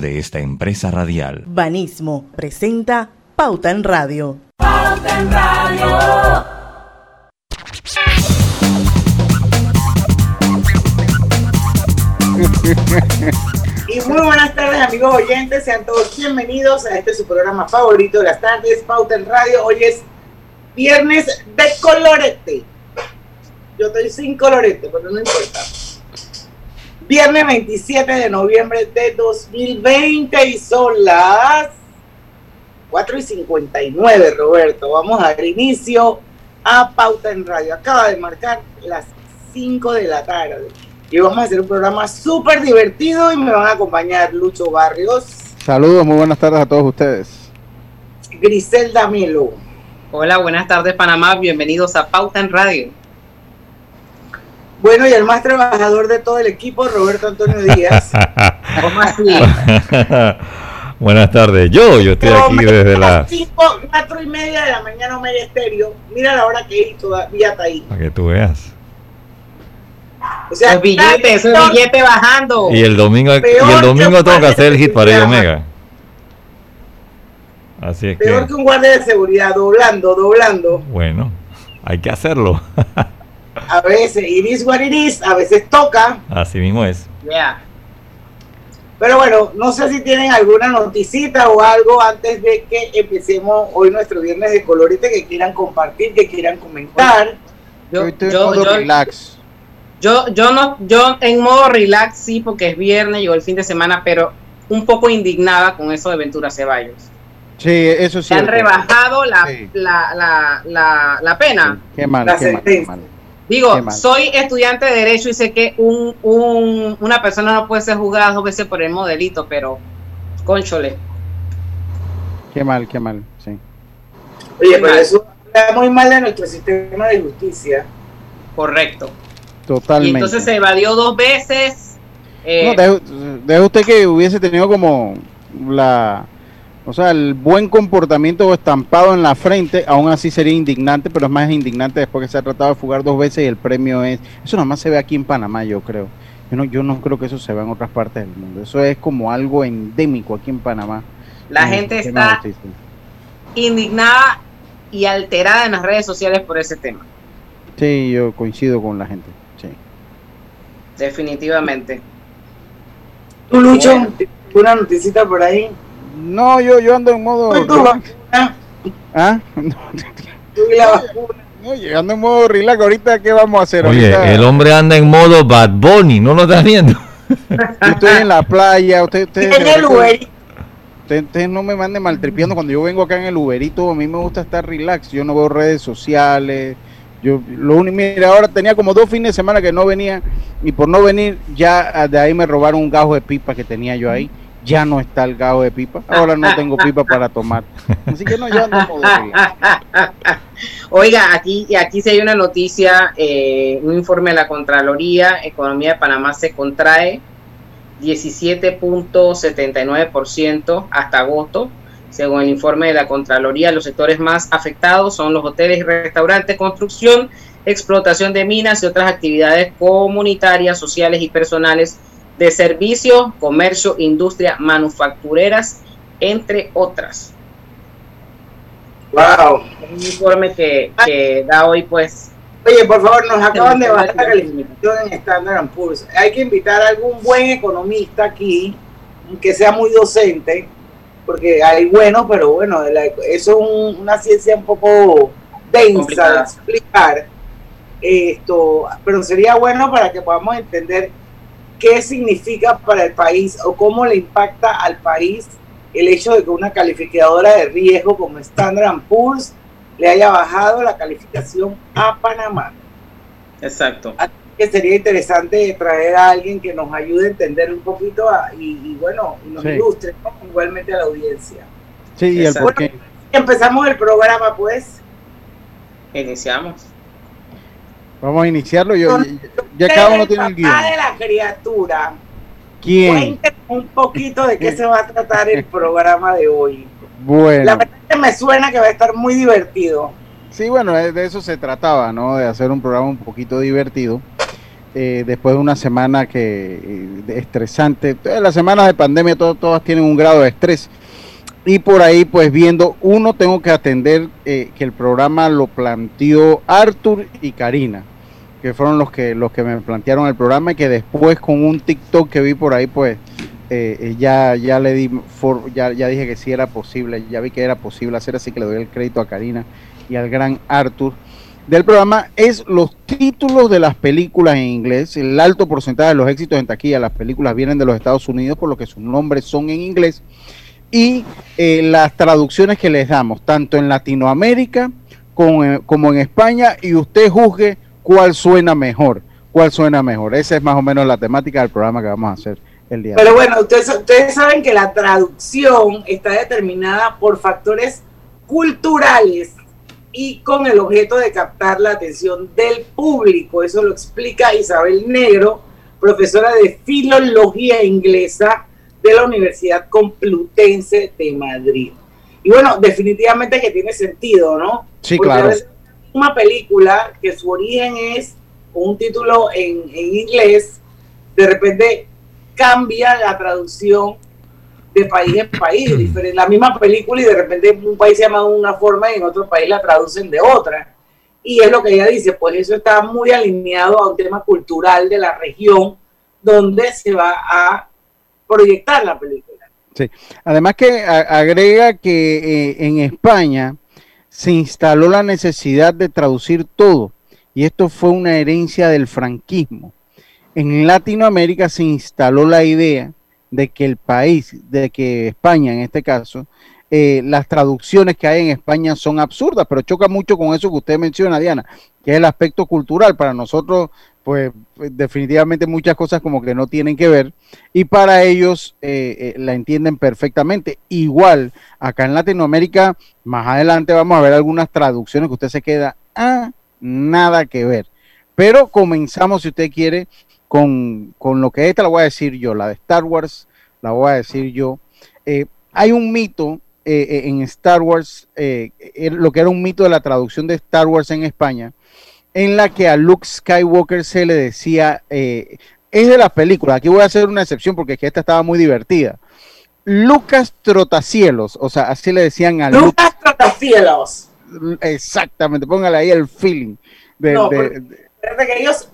de esta empresa radial. Banismo presenta Pauta en Radio. Pauta en Radio. Y muy buenas tardes amigos oyentes, sean todos bienvenidos a este su programa favorito de las tardes, Pauta en Radio. Hoy es viernes de colorete. Yo estoy sin colorete, pero no importa. Viernes 27 de noviembre de 2020 y son las 4 y 59, Roberto. Vamos a dar inicio a Pauta en Radio. Acaba de marcar las 5 de la tarde. Y vamos a hacer un programa súper divertido y me van a acompañar Lucho Barrios. Saludos, muy buenas tardes a todos ustedes. Griselda Melo. Hola, buenas tardes Panamá, bienvenidos a Pauta en Radio. Bueno, y el más trabajador de todo el equipo, Roberto Antonio Díaz. ¿Cómo así? Buenas tardes. Yo, yo estoy aquí desde las... 5, 4 y media de la mañana, Omega Estéreo. Mira la hora que es, todavía está ahí. Para que tú veas. O sea, Los billetes, esos billetes bajando. Y el domingo, y el domingo tengo que hacer el hit para ello programa. Omega. Así es Peor que, que un guardia de seguridad, doblando, doblando. bueno, hay que hacerlo. A veces, it is what it is, a veces toca. Así mismo es. Ya. Pero bueno, no sé si tienen alguna noticita o algo antes de que empecemos hoy nuestro viernes de colorete que quieran compartir, que quieran comentar. Yo, estoy en yo, modo yo, relax. yo, yo no, yo en modo relax sí, porque es viernes, llegó el fin de semana, pero un poco indignada con eso de Ventura Ceballos. Sí, eso sí. Se han rebajado la, Sí. la, la, la, la pena. Qué mal, La qué mal, qué sentencia. mal. Digo, soy estudiante de Derecho y sé que un, un, una persona no puede ser juzgada dos veces por el mismo delito, pero, conchole. Qué mal, qué mal. Sí. Oye, Qué pero mal. eso habla muy mal de nuestro sistema de justicia. Correcto. Totalmente. Y entonces se evadió dos veces. eh, No, deje usted que hubiese tenido como la. O sea, el buen comportamiento estampado en la frente, aún así sería indignante, pero es más indignante después que se ha tratado de fugar dos veces y el premio es. Eso nada más se ve aquí en Panamá, yo creo. Yo no, yo no creo que eso se vea en otras partes del mundo. Eso es como algo endémico aquí en Panamá. la en gente está indignada y alterada en las redes sociales por ese tema. Sí, yo coincido con la gente. Sí. Definitivamente. ¿Tú, Lucho, Bueno. ¿tienes una noticita por ahí? No, yo, yo ando en modo. Vacuna, ¿Ah? No, tú y la vacuna. no, llegando en modo relax. Ahorita, ¿qué vamos a hacer? Oye, Ahorita, el hombre anda en modo Bad Bunny, ¿no lo estás viendo? yo estoy en la playa. Usted, usted, Tiene el Uber. Usted, usted no me mande maltripiando. Cuando yo vengo acá en el Uberito, a mí me gusta estar relax. Yo no veo redes sociales. Yo, lo único, mira, ahora tenía como dos fines de semana que no venía. Y por no venir, ya ah, de ahí me robaron un gajo de pipa que tenía yo ahí. Ya no está el gajo de pipa. Ahora no tengo pipa para tomar. Así que no, relax. Oiga, aquí, aquí sí hay una noticia, eh, un informe de la Contraloría, Economía de Panamá se contrae 17.79% hasta agosto. Según el informe de la Contraloría, los sectores más afectados son los hoteles y restaurantes, construcción, explotación de minas y otras actividades comunitarias, sociales y personales de servicios, comercio, industria, manufactureras, entre otras. Wow. Un informe que, que da hoy, pues, Oye, por favor, nos acaban de bajar la calificación en Standard Poor's. Hay que invitar a algún buen economista aquí, que sea muy docente, porque hay buenos, pero bueno, eso es un- una ciencia un poco densa de explicar. Esto, pero sería bueno para que podamos entender qué significa para el país o cómo le impacta al país el hecho de que una calificadora de riesgo como Standard Poor's le haya bajado la calificación a Panamá. exacto. Que sería interesante traer a alguien que nos ayude a entender un poquito a- y, y bueno, y nos Sí. ilustre ¿no? igualmente a la audiencia. Sí, y el porqué. Empezamos el programa, pues. Iniciamos. Vamos a iniciarlo. Yo, ya, cada uno tiene el guion. de la criatura, ¿Quién? un poquito de qué se va a tratar el programa de hoy. La Bueno, verdad es que me suena que va a estar muy divertido. sí, bueno, de de eso se trataba, ¿no? De hacer un programa un poquito divertido. eh, después de una semana que eh, estresante. Todas las semanas de pandemia todo- todas tienen un grado de estrés. Y por ahí, pues viendo, uno tengo que atender eh, que el programa lo planteó Arthur y Karina, que fueron los que los que me plantearon el programa y que después con un TikTok que vi por ahí, pues eh, eh, ya ya le di ya, ya dije que sí era posible, ya vi que era posible hacer, así que le doy el crédito a Karina y al gran Arthur del programa es los títulos de las películas en inglés. El alto porcentaje de los éxitos en taquilla, las películas vienen de los Estados Unidos, por lo que sus nombres son en inglés. Y eh, las traducciones que les damos, tanto en Latinoamérica como en, como en España, y usted juzgue cuál suena mejor. ¿Cuál suena mejor? Esa es más o menos la temática del programa que vamos a hacer el día de Pero hoy. bueno, ustedes, ustedes saben que la traducción está determinada por factores culturales y con el objeto de captar la atención del público. Eso lo explica Isabel Negro, profesora de Filología Inglesa de la Universidad Complutense de Madrid. Y bueno, definitivamente que tiene sentido, ¿no? Sí, Porque claro. veces una película que su origen es un título en, en inglés, de repente cambia la traducción de país en país, diferente, la misma película y de repente en un país se llama de una forma y en otro país la traducen de otra. Y es lo que ella dice, pues eso está muy alineado a un tema cultural de la región donde se va a proyectar la película. Además que agrega que eh, en España se instaló la necesidad de traducir todo y esto fue una herencia del franquismo. En Latinoamérica se instaló la idea de que el país, de que España en este caso, eh, las traducciones que hay en España son absurdas, pero choca mucho con eso que usted menciona, Diana, que es el aspecto cultural. Para nosotros, pues pues, definitivamente muchas cosas como que no tienen que ver y para ellos eh, eh, la entienden perfectamente. Igual, acá en Latinoamérica, más adelante vamos a ver algunas traducciones que usted se queda, ah, nada que ver. Pero comenzamos, si usted quiere, con, con lo que esta la voy a decir yo, la de Star Wars, la voy a decir yo. Eh, hay un mito eh, en Star Wars, lo que era un mito de la traducción de Star Wars en España, en la que a Luke Skywalker se le decía, eh, es de las películas, aquí voy a hacer una excepción porque es que esta estaba muy divertida. Lucas Trotacielos, o sea, así le decían a Luke. Lucas Trotacielos. Exactamente, póngale ahí el feeling. de- No, de- Desde que ellos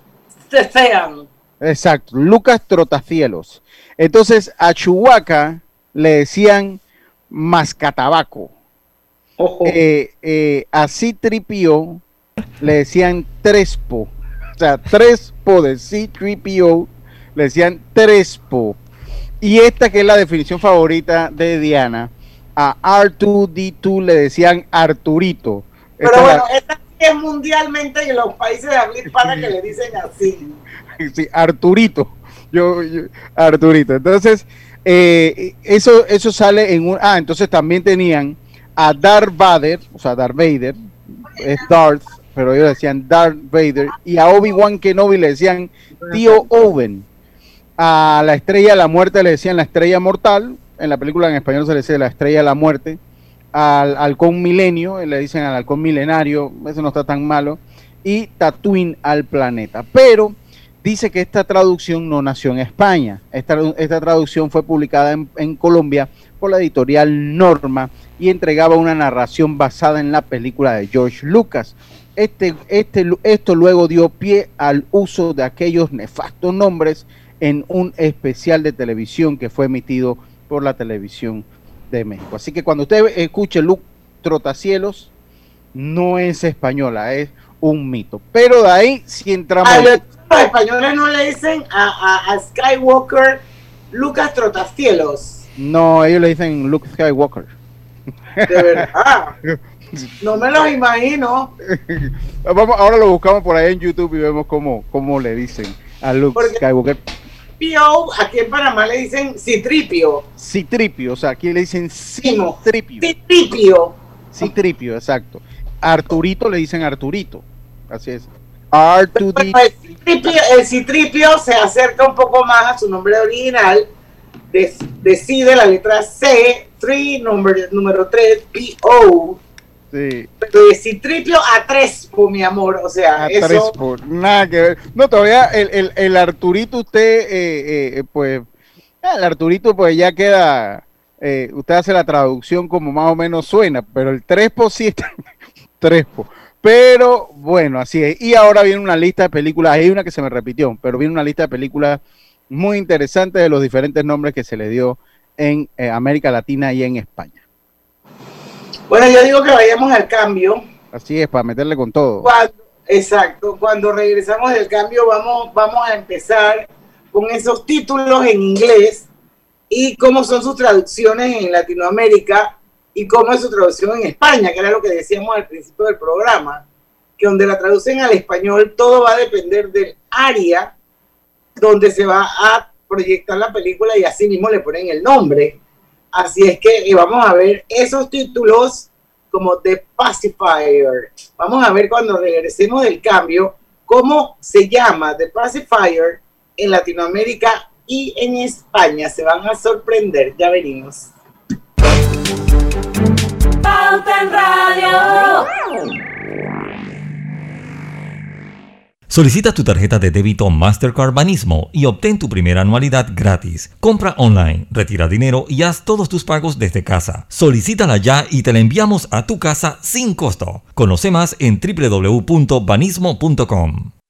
se sean. Exacto, Lucas Trotacielos. Entonces a Chihuahua le decían mascatabaco. Ojo. Eh, eh, a C-3PO le decían Trespo. O sea, Trespo de C-3PO le decían Trespo. Y esta que es la definición favorita de Diana, a R2D2 le decían Arturito. Pero Esta es la- bueno, esta es mundialmente en los países de habla hispana que le dicen así. sí, Arturito. Yo, yo- Arturito. Entonces, eh, eso, eso sale en un. Ah, entonces también tenían a Darth Vader, o sea, Darth Vader, es Darth, pero ellos decían Darth Vader, y a Obi-Wan Kenobi le decían Tío Owen. A la estrella de la muerte le decían la estrella mortal, en la película en español se le dice la estrella de la muerte. Al halcón milenio, le dicen al halcón milenario, eso no está tan malo. Y Tatooine al planeta. Pero dice que esta traducción no nació en España. Esta, esta traducción fue publicada en, en Colombia por la editorial Norma y entregaba una narración basada en la película de George Lucas. Este, este, esto luego dio pie al uso de aquellos nefastos nombres en un especial de televisión que fue emitido por la televisión de México. Así que cuando usted escuche Luke Trotacielos, no es española, es un mito. Pero de ahí, si entramos... A los, los españoles no le dicen a, a- a Skywalker Lucas Trotacielos. No, ellos le dicen Luke Skywalker. De verdad. No me los imagino. Vamos, ahora lo buscamos por ahí en YouTube y vemos cómo, cómo le dicen a Luke Porque- Skywalker. Aquí en Panamá le dicen Citripio. Citripio, o sea, aquí le dicen. Citripio. Citripio. Citripio, exacto. Arturito le dicen Arturito. Así es. Bueno, R2D. el, citripio, el citripio se acerca un poco más a su nombre original. Decide la letra C, 3, número, número 3, P-O. Sí. Triplo a tres, pues, mi amor, o sea, A eso... nada que ver. No, todavía el, el, el Arturito, usted, eh, eh, pues, el Arturito, pues ya queda. eh, usted hace la traducción como más o menos suena, pero el 3 por sí está. 3 por. Pero bueno, así es. Y ahora viene una lista de películas. Hay una que se me repitió, pero viene una lista de películas muy interesante de los diferentes nombres que se le dio en eh, América Latina y en España. Bueno, yo digo que vayamos al cambio. Así es, para meterle con todo. Cuando, exacto, cuando regresamos del cambio vamos, vamos a empezar con esos títulos en inglés y cómo son sus traducciones en Latinoamérica y cómo es su traducción en España, que era lo que decíamos al principio del programa, que donde la traducen al español todo va a depender del área donde se va a proyectar la película y así mismo le ponen el nombre. Así es que vamos a ver esos títulos como The Pacifier. Vamos a ver cuando regresemos del cambio cómo se llama The Pacifier en Latinoamérica y en España. Se van a sorprender, ya venimos. Pauta en Radio. Solicita tu tarjeta de débito Mastercard Banismo y obtén tu primera anualidad gratis. Compra online, retira dinero y haz todos tus pagos desde casa. Solicítala ya y te la enviamos a tu casa sin costo. Conoce más en www.banismo.com.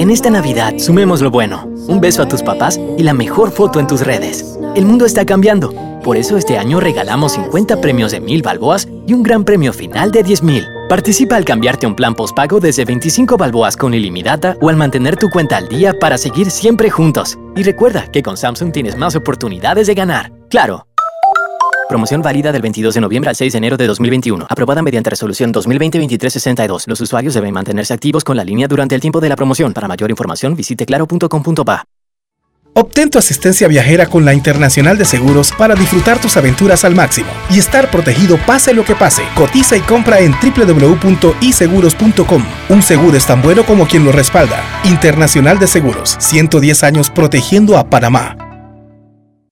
En esta Navidad, sumemos lo bueno. Un beso a tus papás y la mejor foto en tus redes. El mundo está cambiando. Por eso este año regalamos 50 premios de 1000 balboas y un gran premio final de 10000. Participa al cambiarte un plan postpago desde 25 balboas con ilimitada o al mantener tu cuenta al día para seguir siempre juntos. Y recuerda que con Samsung tienes más oportunidades de ganar. ¡Claro! Promoción válida del 22 de noviembre al 6 de enero de 2021. Aprobada mediante resolución 2020-2362. Los usuarios deben mantenerse activos con la línea durante el tiempo de la promoción. Para mayor información visite claro.com.pa. Obtén tu asistencia viajera con la Internacional de Seguros para disfrutar tus aventuras al máximo y estar protegido pase lo que pase. Cotiza y compra en www.iseguros.com. Un seguro es tan bueno como quien lo respalda. Internacional de Seguros, 110 años protegiendo a Panamá.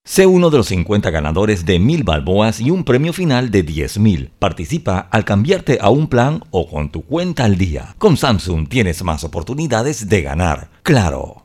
Sé uno de los 50 ganadores de 1000 balboas y un premio final de 10000. Participa al cambiarte a un plan o con tu cuenta al día. Con Samsung tienes más oportunidades de ganar. Claro.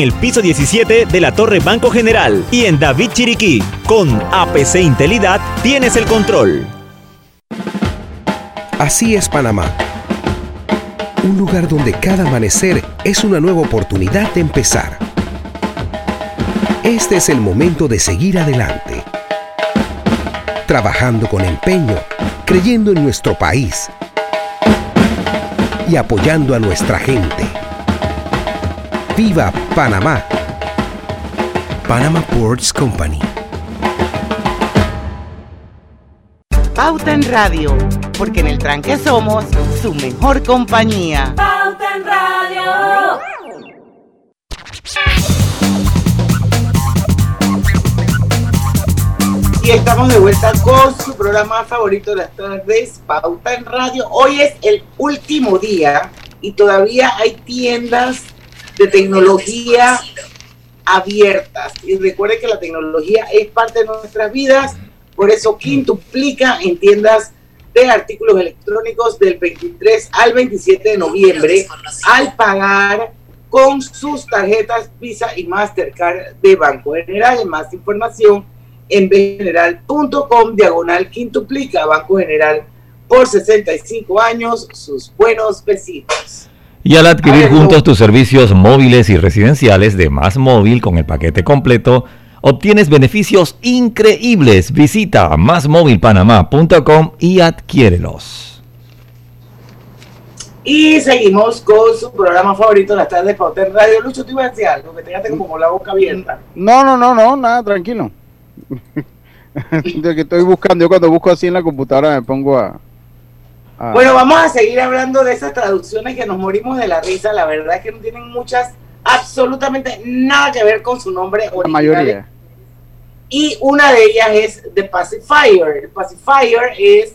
el piso 17 de la Torre Banco General y en David Chiriquí. Con APC Intelidad tienes el control. Así es Panamá. Un lugar donde cada amanecer es una nueva oportunidad de empezar. Este es el momento de seguir adelante. Trabajando con empeño, creyendo en nuestro país y apoyando a nuestra gente. ¡Viva Panamá! Panama Ports Company. Pauta en Radio, porque en el tranque somos su mejor compañía. Pauta en Radio. Y estamos de vuelta con su programa favorito de las tardes, Pauta en Radio. Hoy es el último día y todavía hay tiendas de tecnología abiertas. Y recuerde que la tecnología es parte de nuestras vidas, por eso quintuplica en tiendas de artículos electrónicos del 23 al 27 de noviembre al pagar con sus tarjetas Visa y Mastercard de Banco General. Más información en bgeneral.com diagonal quintuplica Banco General por 65 años, sus buenos vecinos. Y al adquirir juntos tus servicios móviles y residenciales de Más Móvil con el paquete completo, obtienes beneficios increíbles. Visita másmóvilpanamá.com y adquiérelos. Y seguimos con su programa favorito, las tardes de Pauta en Radio. Lucho, te iba a decir algo, que te quedaste como con la boca abierta. No, no, no, no, nada, tranquilo. de que estoy buscando, yo cuando busco así en la computadora me pongo a, a- Bueno, vamos a seguir hablando de esas traducciones que nos morimos de la risa. La verdad es que no tienen muchas, absolutamente nada que ver con su nombre la original. mayoría. Y una de ellas es The Pacifier. El Pacifier es,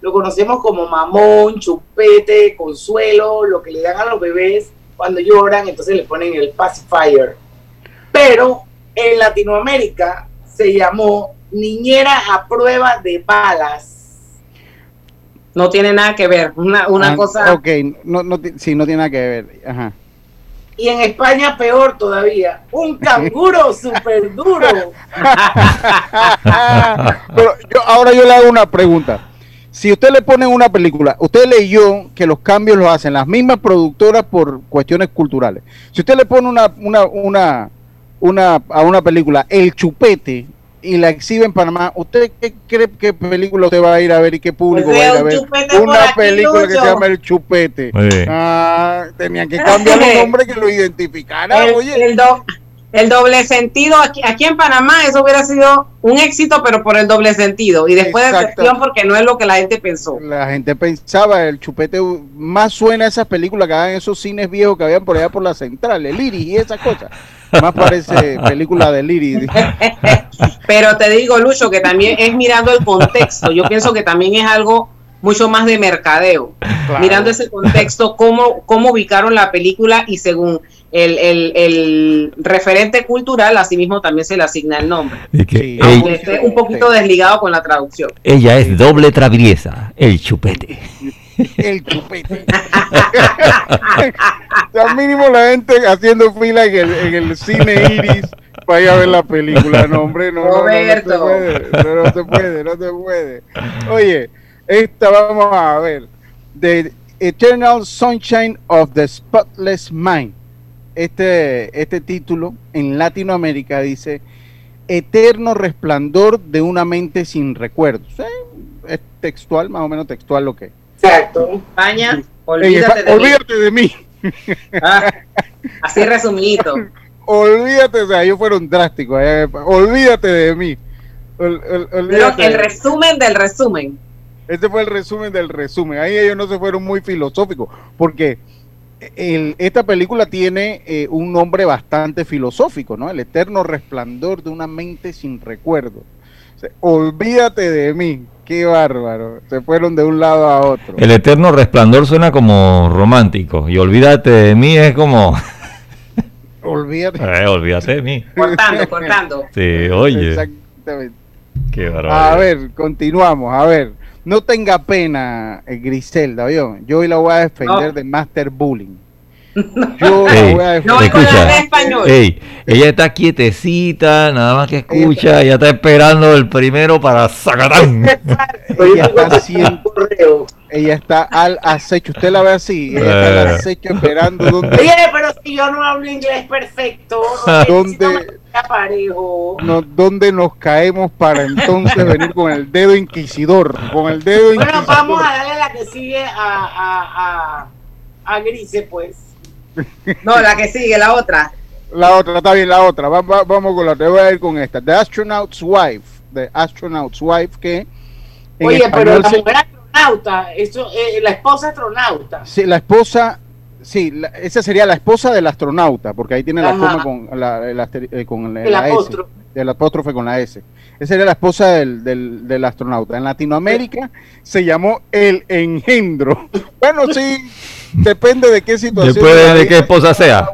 lo conocemos como mamón, chupete, consuelo, lo que le dan a los bebés cuando lloran, entonces le ponen el Pacifier. Pero en Latinoamérica se llamó niñera a prueba de balas. No tiene nada que ver. Una, una Ah, cosa. Ok, no, no, sí, no tiene nada que ver. Ajá. Y en España peor todavía, un canguro súper duro. Pero yo, ahora yo le hago una pregunta. Si usted le pone una película, usted leyó que los cambios los hacen las mismas productoras por cuestiones culturales. Si usted le pone una, una, una, una, a una película El Chupete y la exhibe en Panamá, ¿usted qué cree que película usted va a ir a ver y qué público Pues va a ir a ver? Una aquí, película que se llama El Chupete. Sí. Ah, tenían que cambiar el nombre que lo identificara, el, oye. el do- el doble sentido aquí, aquí en Panamá eso hubiera sido un éxito pero por el doble sentido y después de decepción porque no es lo que la gente pensó La gente pensaba, el chupete más suena a esas películas que hagan esos cines viejos que habían por allá por la central, el Iris y esas cosas. Más parece película del Iris. pero te digo Lucho que también es mirando el contexto yo pienso que también es algo mucho más de mercadeo Claro. mirando ese contexto cómo, cómo ubicaron la película y según el, el, el referente cultural asimismo también se le asigna el nombre Y que Sí. ella, aunque esté un poquito desligado con la traducción ella es doble traviesa, el chupete. El chupete. sea, mínimo la gente haciendo fila en el, en el cine Iris para ir a ver la película. No, hombre, no, no, no, no, se Roberto. puede, no, no se puede, no se puede. Oye, esta vamos a ver. The Eternal Sunshine of the Spotless Mind. Este, este título en Latinoamérica dice Eterno resplandor de una mente sin recuerdos. Eh, Es textual, más o menos textual lo que es. Exacto. España olvídate de mí. olvídate de mí. Ah, así resumidito Olvídate, o sea, ellos fueron drásticos. eh, olvídate de mí. Ol- ol- Pero el de mí. resumen del resumen. Este fue el resumen del resumen. Ahí ellos no se fueron muy filosóficos, porque el- esta película tiene eh, un nombre bastante filosófico, ¿no? El eterno resplandor de una mente sin recuerdo. O sea, olvídate de mí. Qué bárbaro. Se fueron de un lado a otro. El eterno resplandor suena como romántico. Y olvídate de mí es como. Olvídate. Eh, olvídate de mí. Cortando, cortando. Sí, oye. Exactamente. Qué barbaridad. A ver, continuamos. A ver, no tenga pena, eh, Griselda. ¿vio? Yo hoy la voy a defender No. de Master Bullying. Yo la Ey, voy a defender. No escucha. español. Ey, ella está quietecita, nada más que escucha, ella está esperando el primero para sacatán. Ella está haciendo, Correo. ella está al acecho. Usted la ve así, ella está al Eh. acecho esperando donde, Oye, pero si yo no hablo inglés perfecto, ¿Dónde? ¿Dónde parejo? no- donde nos caemos para entonces venir con el dedo inquisidor, con el dedo Bueno, inquisidor. vamos a darle la que sigue a, a, a, a Grise, pues. No, la que sigue, la otra. La otra, está bien, la otra. Va- va- vamos con la otra. Voy a ir con esta. The Astronaut's Wife. The Astronaut's Wife, que Oye, pero la se- mujer astronauta, eso, eh, la esposa astronauta. Sí, la esposa, sí, la- esa sería la esposa del astronauta, porque ahí tiene la Ajá. coma con la, el eh, con la, El la S, apóstrofe. el apóstrofe con la S. Esa sería la esposa del, del, del astronauta. En Latinoamérica se llamó el engendro. Bueno, sí, depende de qué situación. Después de qué esposa sea.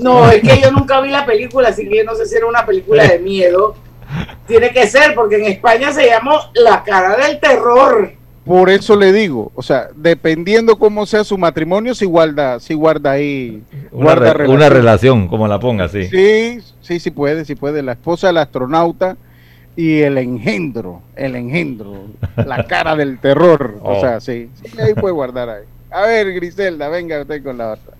No, es que yo nunca vi la película, así que yo no sé si era una película de miedo. Tiene que ser, porque en España se llamó La cara del terror. Por eso le digo, o sea, dependiendo cómo sea su matrimonio, si guarda, si guarda ahí, Una, guarda re- una relación, como la ponga, sí. Sí, sí, sí puede, sí puede. La esposa del astronauta y el engendro, el engendro, la cara del terror. Oh. O sea, sí, sí, ahí puede guardar ahí. A ver, Griselda, venga usted con la otra.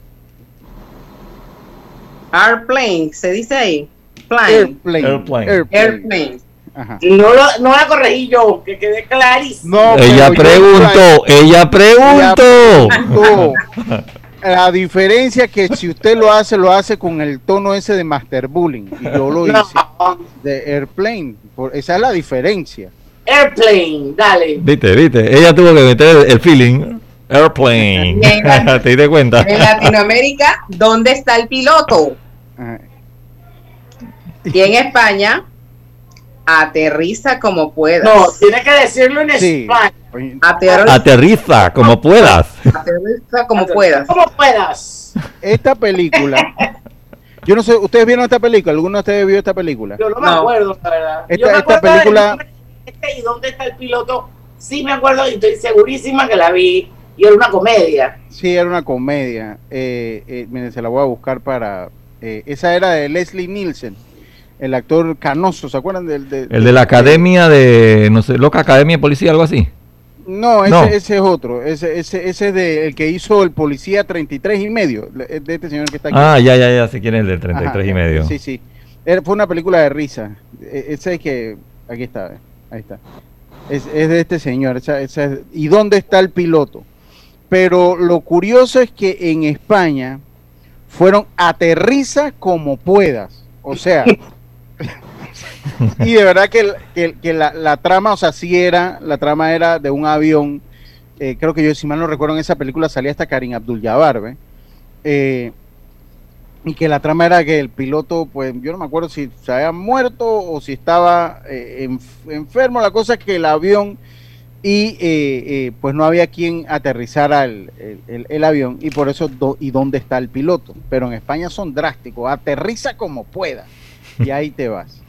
Airplane, se dice ahí. Plane. Airplane. Airplane. Airplane. Airplane. Ajá. No, lo- no la corregí yo, que quede clarísimo. No, Ella preguntó, ella preguntó. La diferencia es que si usted lo hace, lo hace con el tono ese de Master Bullying. Y yo lo hice No, de Airplane. Por- esa es la diferencia. Airplane, dale. Viste, viste. Ella tuvo que meter el, el feeling. Airplane. ¿Te diste cuenta? En Latinoamérica, ¿dónde está el piloto? Y en España, aterriza como puedas. No, tiene que decirlo en Sí. español. Aterriza, Aterriza como puedas. aterriza como puedas. Como puedas. Esta película. Yo no sé, ¿ustedes vieron esta película? ¿Alguno de ustedes vio esta película? Yo no me No. acuerdo, la verdad. Esta- Yo me esta película- este ¿Y dónde está el piloto? Sí me acuerdo y estoy segurísima que la vi. Y era una comedia. Sí, era una comedia. Eh, eh, miren, se la voy a buscar para. eh, esa era de Leslie Nielsen, el actor canoso, ¿se acuerdan del? de- El de la academia de, no sé, loca academia de policía, algo así. No, ese, No. ese es otro. Ese, ese, ese es de, el que hizo el policía 33 y medio, de este señor que está aquí. Ah, ya, ya, ya sé quién es el del 33 Ajá, y medio. Sí, sí. Era- fue una película de risa. E- Ese es que. Aquí está, eh, ahí está. Es, es de este señor. esa- esa es- ¿Y dónde está el piloto? Pero lo curioso es que en España fueron aterriza como puedas. O sea. y de verdad que, que- la, la trama, o sea, sí era. La trama era de un avión. eh, creo que yo, si mal no recuerdo, en esa película salía hasta Karim Abdul-Jabbar. Eh, y que la trama era que el piloto, pues yo no me acuerdo si se había muerto o si estaba eh, enf- enfermo, la cosa es que el avión y eh, eh, pues no había quien aterrizara el- el avión y por eso do- y dónde está el piloto, pero en España son drásticos, aterriza como pueda y ahí te vas.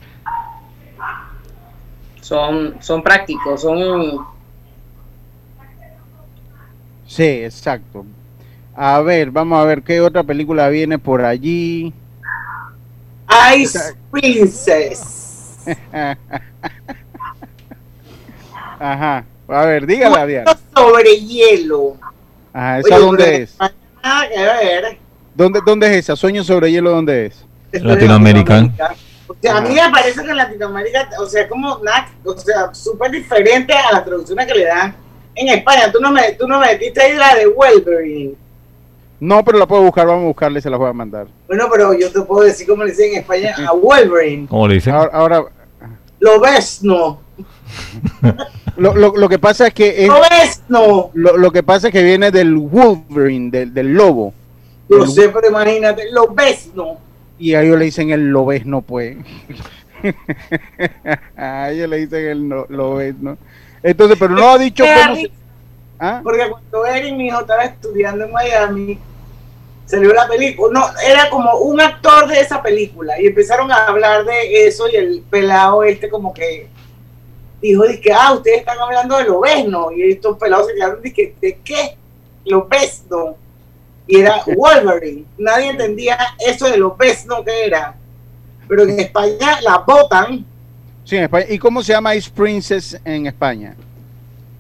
Son, son prácticos, son Sí, exacto. A ver, vamos a ver qué otra película viene por allí. Ice Princess. Ajá. A ver, dígala, Diana. Sobre hielo. Ajá, ¿esa Oye, dónde es? Que ver. ¿Dónde, ¿Dónde es esa? Sueño sobre hielo, ¿dónde es? Es Latinoamérica. O sea, a mí me parece que en Latinoamérica, o sea, como nada, o sea, súper diferente a las traducciones que le dan en España. Tú no me, tú no me metiste ahí la de Wolverine. No, pero la puedo buscar, vamos a buscarla y se la voy a mandar. Bueno, pero yo te puedo decir cómo le dicen en España a Wolverine. ¿Cómo le dicen? Ahora, ahora, Lo ves, no. lo, lo, lo que pasa es que es, Lo ves, no. lo, lo que pasa es que viene del Wolverine, del, del lobo. Yo El- sé, pero imagínate, lo ves, no. Y a ellos le dicen el lo ves, no pues. a ellos le dicen el no, lo ves, no. Entonces, pero no ha dicho cómo se... ¿Ah? Porque cuando Eric, mi hijo, estaba estudiando en Miami, salió la película. No, era como un actor de esa película. Y empezaron a hablar de eso. Y el pelado este, como que dijo: que ah, ustedes están hablando de lo no Y estos pelados se quedaron: dije, ¿de qué? Lo no Y era Wolverine. Nadie entendía eso de lo no que era. Pero en España la botan. Sí, en España. ¿Y cómo se llama Ice Princess en España?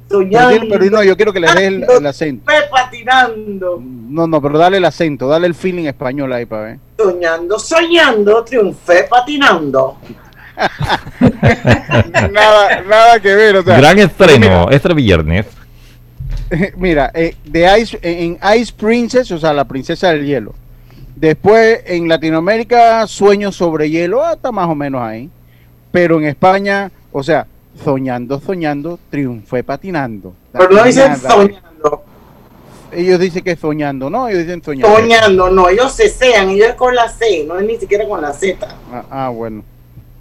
Soñando, Pero, pero no, yo quiero que le des el, el acento. patinando. No, no, pero dale el acento, dale el feeling español ahí para ver. Soñando, soñando, triunfé patinando. nada, nada que ver, o sea. Gran estreno, este viernes. Mira, eh, de Ice, en Ice Princess, o sea, la princesa del hielo. Después en Latinoamérica, Sueños sobre hielo, ah, está más o menos ahí. Pero en España, o sea, soñando, soñando, triunfé patinando. Pero no dicen soñando. Ellos dicen que soñando, ¿no? Ellos dicen soñando. Soñando, no, ellos se sean, ellos es con la C, no es ni siquiera con la Z. Ah, ah, bueno.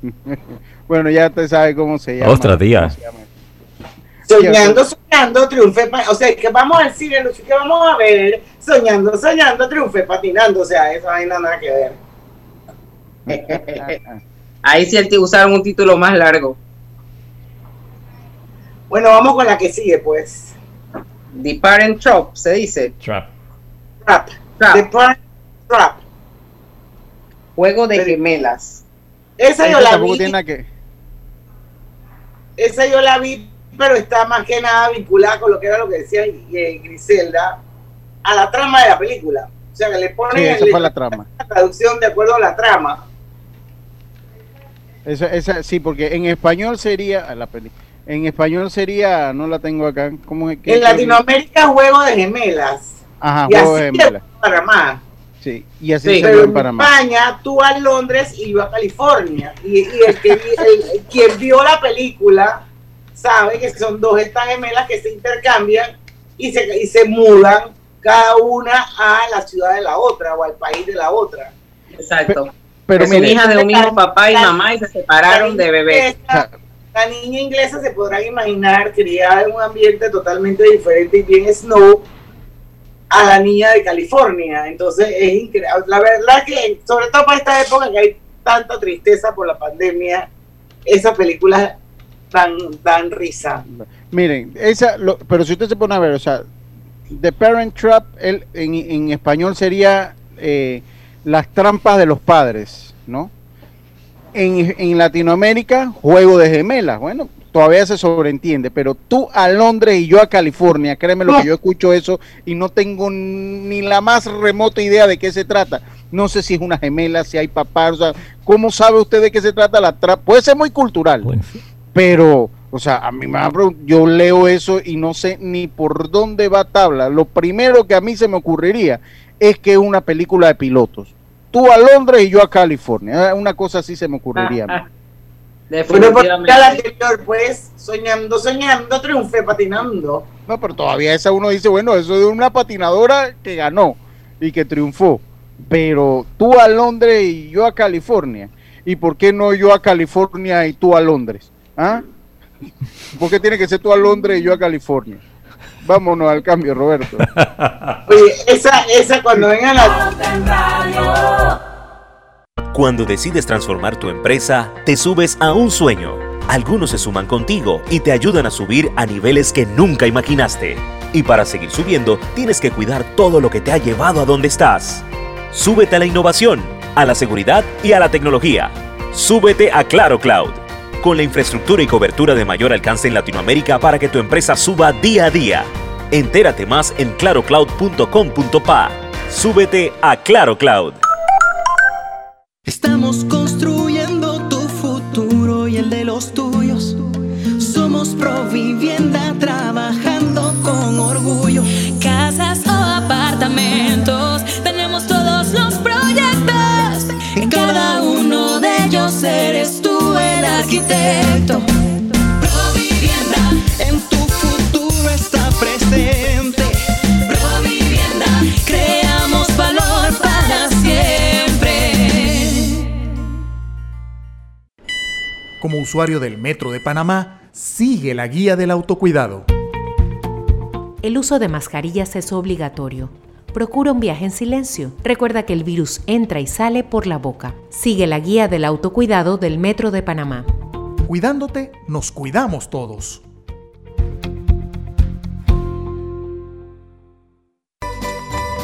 bueno, ya usted sabe cómo se llama. Ostras, tía. ¿Cómo se llama? Soñando, soñando, triunfé, pa- o sea, que vamos al cine, que vamos a ver, soñando, soñando, triunfé patinando, o sea, eso no hay nada que ver. Ahí sí usaron un título más largo. Bueno, vamos con la que sigue, pues. The Parent Trap, se dice. Trap. Trap. Trap. The Parent Trap. Juego de gemelas. Esa yo la tampoco vi, tiene que. esa yo la vi, pero está más que nada vinculada con lo que era lo que decía eh, Griselda. a la trama de la película. O sea, que le ponen Sí, la trama. la traducción de acuerdo a la trama. Esa, esa, sí, porque en español sería la peli. En español sería, no la tengo acá. ¿Cómo es que? En Latinoamérica, Juego de Gemelas. Ajá, y Juego así de Gemelas. Panamá. Sí, y así Sí, se pero en Panamá. España, tú a Londres y yo a California. Y, y el que el- quien vio la película sabe que son dos estas gemelas que se intercambian y se, y se mudan cada una a la ciudad de la otra o al país de la otra. Exacto. Pero Que son hijas de un mismo papá y mamá y se separaron de bebé. La niña inglesa se podrán imaginar criada en un ambiente totalmente diferente y bien snow a la niña de California. Entonces es increíble. La verdad que, sobre todo para esta época que hay tanta tristeza por la pandemia, esas películas dan, dan risa. Miren, esa, lo- pero si usted se pone a ver, o sea, The Parent Trap el, en, en español sería eh, las trampas de los padres, ¿no? En, en Latinoamérica, juego de gemelas. Bueno, todavía se sobreentiende, pero tú a Londres y yo a California, créeme lo que yo escucho eso y no tengo ni la más remota idea de qué se trata. No sé si es una gemela, si hay papás, o sea, ¿cómo sabe usted de qué se trata la trap? Puede ser muy cultural, pero, o sea, a mí me yo leo eso y no sé ni por dónde va tabla. Lo primero que a mí se me ocurriría es que es una película de pilotos. Tú a Londres y yo a California. Eh, Una cosa así se me ocurriría. a mí. Bueno, porque la anterior, pues, soñando, soñando, triunfé patinando. No, pero todavía esa uno dice, bueno, eso es de una patinadora que ganó y que triunfó. Pero tú a Londres y yo a California. ¿Y por qué no yo a California y tú a Londres? ¿Ah? ¿Por qué tiene que ser tú a Londres y yo a California? Vámonos al cambio, Roberto. Oye, esa, esa cuando vengan a... Cuando decides transformar tu empresa, te subes a un sueño. Algunos se suman contigo y te ayudan a subir a niveles que nunca imaginaste. Y para seguir subiendo, tienes que cuidar todo lo que te ha llevado a donde estás. Súbete a la innovación, a la seguridad y a la tecnología. Súbete a Claro Cloud. Con la infraestructura y cobertura de mayor alcance en Latinoamérica para que tu empresa suba día a día. Entérate más en clarocloud.com.pa. Súbete a Claro Cloud. Estamos construyendo tu futuro y el de los tuyos. Somos Provivienda usuario del Metro de Panamá, sigue la guía del autocuidado. El uso de mascarillas es obligatorio. Procura un viaje en silencio. Recuerda que el virus entra y sale por la boca. Sigue la guía del autocuidado del Metro de Panamá. Cuidándote, nos cuidamos todos.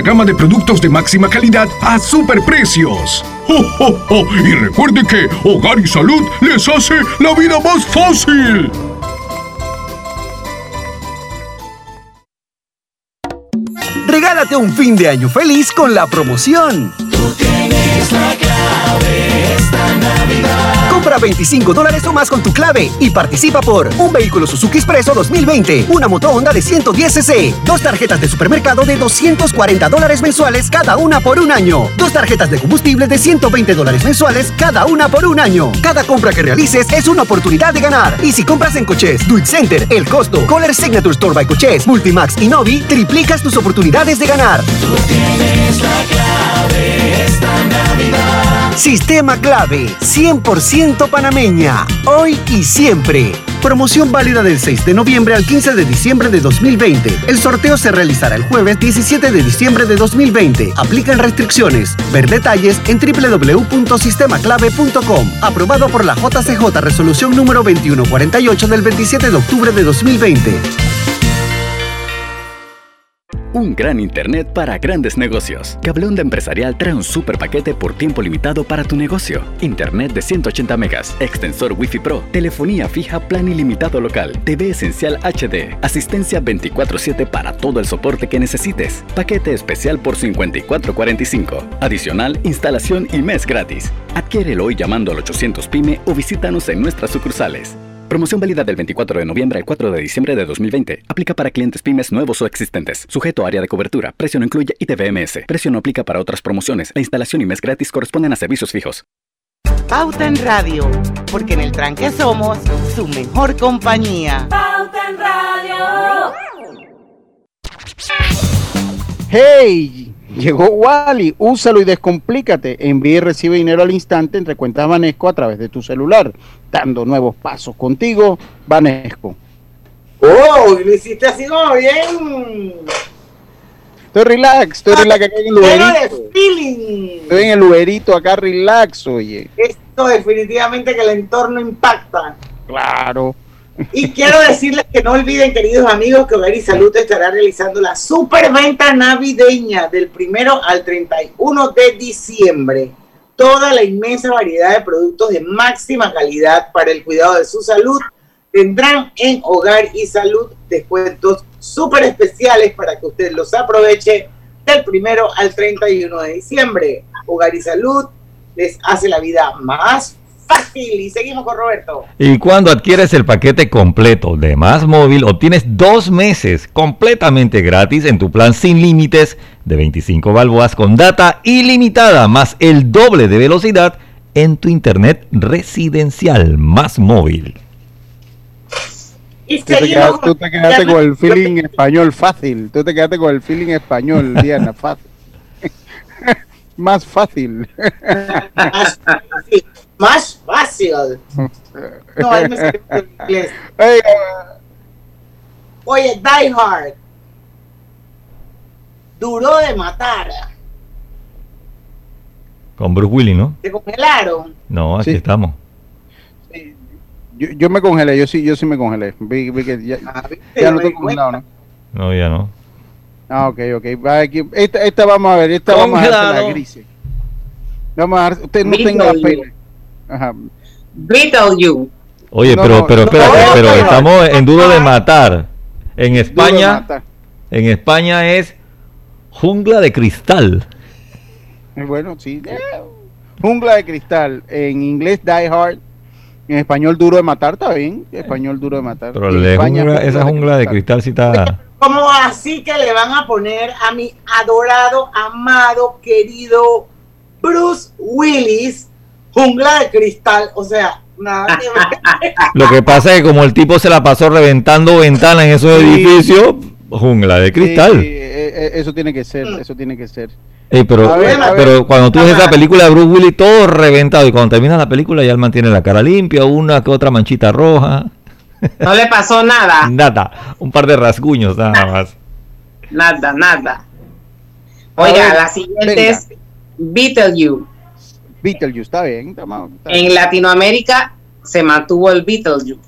gama de productos de máxima calidad a superprecios. ¡Oh, oh, oh! Y recuerde que Hogar y Salud les hace la vida más fácil. Regálate un fin de año feliz con la promoción. Tienes la clave esta Navidad. Compra 25 dólares o más con tu clave y participa por un vehículo Suzuki Expreso 2020, una moto Honda de 110 cc, dos tarjetas de supermercado de 240 dólares mensuales cada una por un año, dos tarjetas de combustible de 120 dólares mensuales cada una por un año. Cada compra que realices es una oportunidad de ganar. Y si compras en Coches, Do It Center, El Costo, Color Signature Store by Coches, Multimax y Novi, triplicas tus oportunidades de ganar. Tienes la clave esta Navidad. Sistema clave, 100% panameña, hoy y siempre. Promoción válida del 6 de noviembre al 15 de diciembre de 2020. El sorteo se realizará el jueves 17 de diciembre de 2020. Aplican restricciones. Ver detalles en www.sistemaclave.com. Aprobado por la JCJ Resolución número 2148 del 27 de octubre de 2020. Un gran internet para grandes negocios. Cableonda Empresarial trae un super paquete por tiempo limitado para tu negocio. Internet de 180 megas, extensor Wi-Fi Pro, telefonía fija plan ilimitado local, TV esencial HD, asistencia 24/7 para todo el soporte que necesites. Paquete especial por 54.45. Adicional, instalación y mes gratis. Adquiérelo hoy llamando al 800 PYME o visítanos en nuestras sucursales. Promoción válida del 24 de noviembre al 4 de diciembre de 2020. Aplica para clientes pymes nuevos o existentes. Sujeto a área de cobertura. Precio no incluye ITVMS. Precio no aplica para otras promociones. La instalación y mes gratis corresponden a servicios fijos. Pauta en Radio, porque en el tranque somos su mejor compañía. Pauta en Radio. ¡Hey! Llegó Wally, úsalo y descomplícate. Envía y recibe dinero al instante entre cuentas Banesco a través de tu celular, dando nuevos pasos contigo, Banesco. ¡Oh! Lo hiciste así como bien. Estoy relax, estoy relax acá en el Uberito. Estoy en el Uberito acá relax, oye. Esto definitivamente que el entorno impacta. Claro. Y quiero decirles que no olviden, queridos amigos, que Hogar y Salud estará realizando la superventa navideña del primero al 31 de diciembre. Toda la inmensa variedad de productos de máxima calidad para el cuidado de su salud tendrán en Hogar y Salud descuentos súper especiales para que usted los aproveche del primero al 31 de diciembre. Hogar y Salud les hace la vida más fácil. Y seguimos con Roberto. Y cuando adquieres el paquete completo de Más Móvil, obtienes dos meses completamente gratis en tu plan sin límites de 25 balboas con data ilimitada, más el doble de velocidad en tu internet residencial Más Móvil. Y Tú te, quedaste, tú te quedaste con el feeling español fácil. Tú te quedaste con el feeling español, Diana, fácil. Más fácil. más fácil. Más fácil. No, me escribió en inglés. Ey, Oye, Die Hard. Duró de matar. Con Bruce Willis, ¿no? Se congelaron. No, aquí Sí. estamos. yo, yo me congelé, yo sí, yo sí me congelé. Vi, vi que ya, Ah, ya no estoy congelado, ¿no? No, ya no. Ah, ok, ok. Va aquí. Esta, esta vamos a ver, esta vamos a hacer la gris. Vamos a dar, usted no Beetle tenga pena. Ajá. Beetlejuice. Oye, No, pero, no, pero no, espérate, no, pero no, no. estamos en duro de matar. En España, matar. en España es jungla de cristal. Eh, Bueno, sí. eh, Jungla de cristal. En inglés, Die Hard. En español, duro de matar, está bien. Español, duro de matar. Pero En el de España, jungla- esa jungla de cristal sí está. ¿Cómo así que le van a poner a mi adorado, amado, querido Bruce Willis, jungla de cristal? O sea, nada que ver. Lo que pasa es que como el tipo se la pasó reventando ventanas en esos Sí. edificios, jungla de cristal. sí, eh, eh, eso tiene que ser, eso tiene que ser. Ey, pero, A ver, a ver. pero cuando tú ves esa película de Bruce Willis, todo reventado. Y cuando termina la película, ya él mantiene la cara limpia, una que otra manchita roja. No le pasó nada. Nada, un par de rasguños nada más. Nada, nada. Oiga, ver, la siguiente venga. es Beetlejuice. Beetlejuice, está bien. está mal, está bien. En Latinoamérica se mantuvo el Beetlejuice.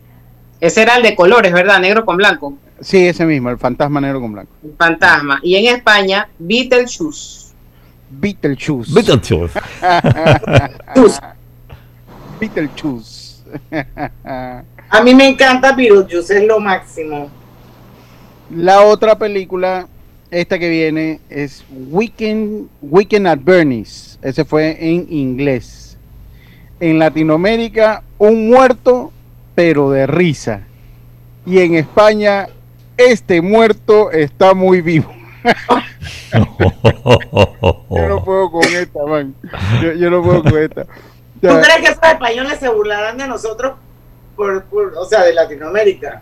Ese era el de colores, ¿verdad? Negro con blanco. Sí, ese mismo, el fantasma negro con blanco. El fantasma. Y en España, Beetlejuice. Beetlejuice. Beetlejuice. Beetlejuice. A mí me encanta Beetlejuice, es lo máximo. La otra película, esta que viene, es Weekend, Weekend at Bernie's. Ese fue en inglés. En Latinoamérica, un muerto, pero de risa. Y en España, este muerto está muy vivo. Yo no puedo con esta, man. Yo, yo no puedo con esta. O ¿Tú sea, crees que esos españoles se burlarán de nosotros, por, por- o sea, de Latinoamérica?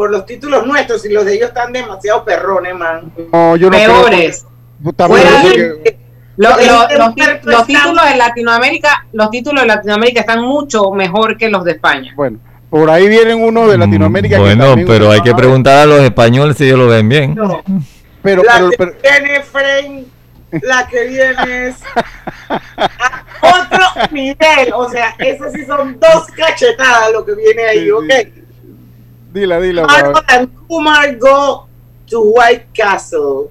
Por los títulos nuestros y los de ellos están demasiado perrones, man. no, yo no Peores. Fuera que- Lo- lo- los, títulos de Latinoamérica, los títulos de Latinoamérica están mucho mejor que los de España. Bueno, Por ahí vienen unos de Latinoamérica. que Bueno, pero hay que preguntar a los españoles si ellos lo ven bien. No. Pero, la pero- que pero- viene, Frank, la que viene es a otro nivel. O sea, esas sí son dos cachetadas lo que viene ahí, ¿ok? Dila, dila. Harold Pablo. and Kumar go to White Castle.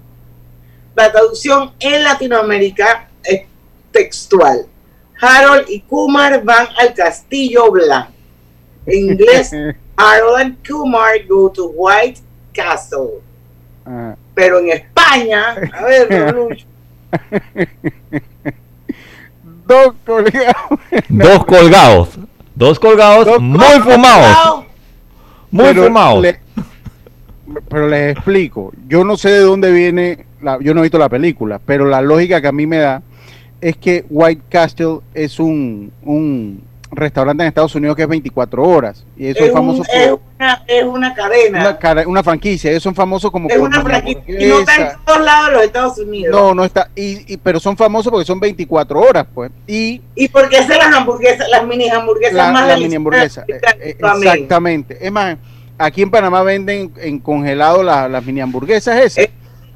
La traducción en Latinoamérica es textual. Harold y Kumar van al Castillo Blanco. En inglés, Harold and Kumar go to White Castle. Ajá. Pero en España, a ver, Lucho, Dos colgados. Dos colgados. Dos colgados muy fumados. Muy Pero fumados. le- pero les explico. Yo no sé de dónde viene. La, yo no he visto la película, pero la lógica que a mí me da es que White Castle es un, un restaurante en Estados Unidos que es 24 horas. Y eso es, es, un- famoso es una, es una cadena. una, franquicia. Ellos son famosos como es por una franquicia. Y no está en todos lados de los Estados Unidos. No, no está. Y, y- pero son famosos porque son 24 horas, pues. Y ¿Y por qué hacen las hamburguesas, las mini hamburguesas la, más la deliciosas mini hamburguesa. de Eh, eh, exactamente. Es más, aquí en Panamá venden en congelado la- las mini hamburguesas esas.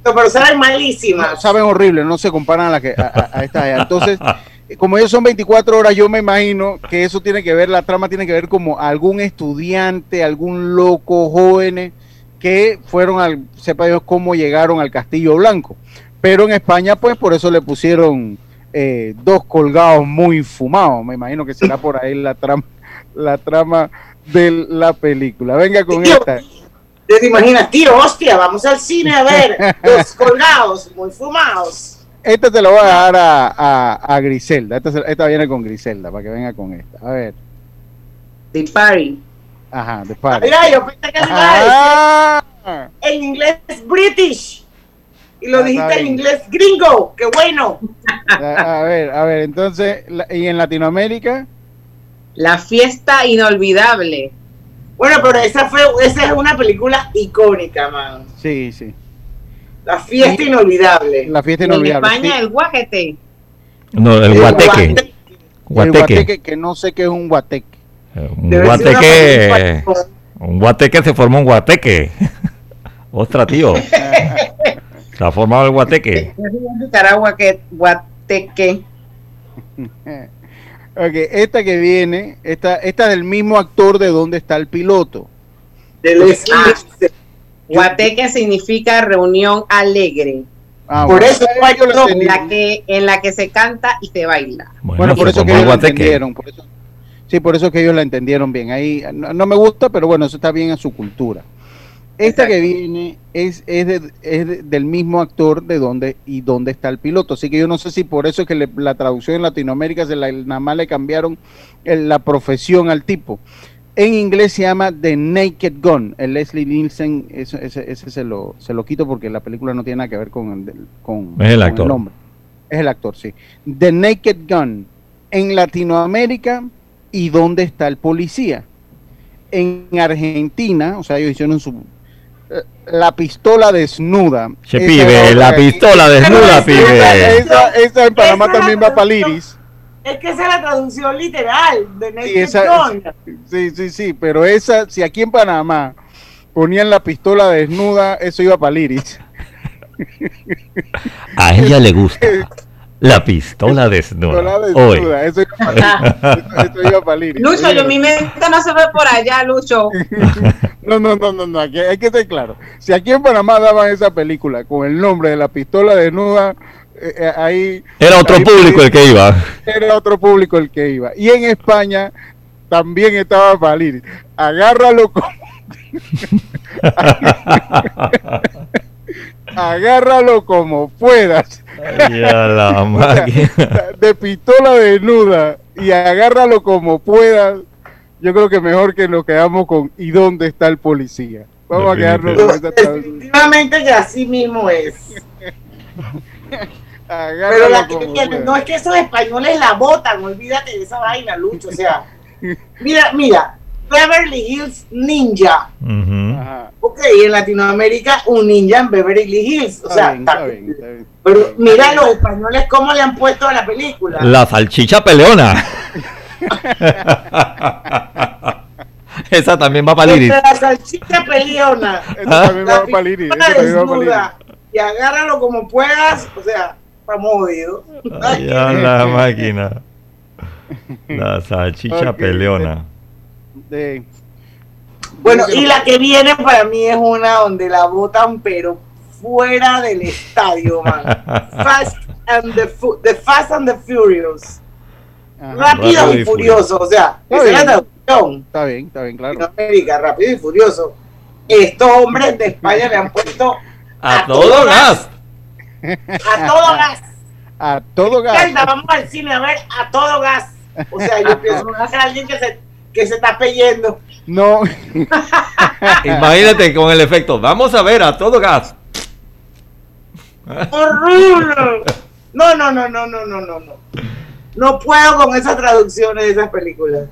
Pero saben malísimas. No, saben horrible, no se comparan a, la que, a, a- a estas. Entonces, eh, como ellos son 24 horas, yo me imagino que eso tiene que ver, la trama tiene que ver como algún estudiante, algún loco, jóvenes que fueron al, sepa Dios cómo llegaron al Castillo Blanco. Pero en España, pues por eso le pusieron eh, dos colgados muy fumados. Me imagino que será por ahí la trama, la trama de la película. Venga con Tío, esta. ¿Te imaginas, tío? Hostia, vamos al cine a ver los colgados, muy fumados. Esta te la voy a dejar a, a, a Griselda. Esta, esta viene con Griselda para que venga con esta. A ver. The Party. Ajá, de party. Mira, yo pensé que me iba en inglés British. Y lo Ah, dijiste en inglés gringo. ¡Qué bueno! A, a ver, a ver, entonces, ¿y en Latinoamérica? La fiesta inolvidable. Bueno, pero esa fue esa es una película icónica, man. Sí, sí. La fiesta inolvidable. La fiesta En inolvidable. España, sí. el guajete. No, el El guateque. El Guateque. guateque, que no sé qué es un guateque. Un Debe ser una guateque. Un guateque se forma un guateque. Ostras, tío. Se ha formado el guateque. Es en Nicaragua que guateque. Ok, esta que viene, esta, esta es del mismo actor de donde está el piloto. De Leslie Ah. Nielsen. Guateque significa reunión alegre. Ah, Por bueno, eso En la que, en la que se canta y se baila. Bueno, por eso que ellos la guateque. entendieron. Por eso, sí, por eso que ellos la entendieron bien. Ahí no, no me gusta, pero bueno, eso está bien a su cultura. Esta que viene es, es, de- es de- del mismo actor de dónde y dónde está el piloto. Así que yo no sé si por eso es que le- la traducción en Latinoamérica se la, nada más le cambiaron el- la profesión al tipo. En inglés se llama The Naked Gun. El Leslie Nielsen, ese, ese, ese se, lo, se lo quito porque la película no tiene nada que ver con el, con, Es el con actor. nombre. Es el actor, sí. The Naked Gun. En Latinoamérica, ¿y dónde está el policía? En Argentina, o sea, ellos hicieron su. eh, La pistola desnuda. Che, pibe, la pistola desnuda, pibe. Esa, esa en Panamá también la va para. Liris. Es que esa es la traducción literal de Sí, Naked esa- Gun. sí, sí, sí, pero esa, si aquí en Panamá ponían la pistola desnuda, eso iba para Liris. A ella le gusta. La pistola desnuda. Hoy. eso iba para eso, eso iba Liris. Lucho, yo mi mente no se ve por allá, Lucho. No, no, no, no, no, aquí hay que ser claro. Si aquí en Panamá daban esa película con el nombre de la pistola desnuda, eh, eh, ahí... Era otro ahí- público el que iba. Era otro público el que iba. Y en España también estaba para Liris. Agárralo como... Agárralo como puedas. La O sea, máquina. de pistola desnuda y agárralo como puedas. Yo creo que mejor que nos quedamos con ¿y dónde está el policía? Vamos a quedarnos con esa traducción. Definitivamente que así mismo es. Pero la que puedas. no es que esos españoles la botan, olvídate de esa vaina, Lucho. O sea, mira, mira, Beverly Hills Ninja. Ujú. Ajá. Ok, en Latinoamérica un ninja en Beverly Hills. O sea, bien, está- está bien, está bien. pero mira los españoles cómo le han puesto a la película. La salchicha peleona. Esa también va para Liris. La salchicha peleona. Esta también va para también va. Y agárralo como puedas. O sea, estamos jodidos. Ay, a la máquina. La salchicha peleona. De- Bueno, y la que viene para mí es una donde la botan, pero fuera del estadio, man. Fast and the, Fu- the Fast and the Furious. Ajá. Rápido, Rápido y y furioso, o sea, esa es la traducción. Está bien, está bien, claro. América, rápido y furioso. Estos hombres de España le han puesto A todo gas. a todo gas. A todo gas. Vamos al cine a ver a todo gas. O sea, yo pienso que es alguien que se, que se está peyendo. No. Imagínate con el efecto. Vamos a ver a todo gas. ¡Horrible! No, no, no, no, no, no, no, no. No puedo con esas traducciones de esas películas.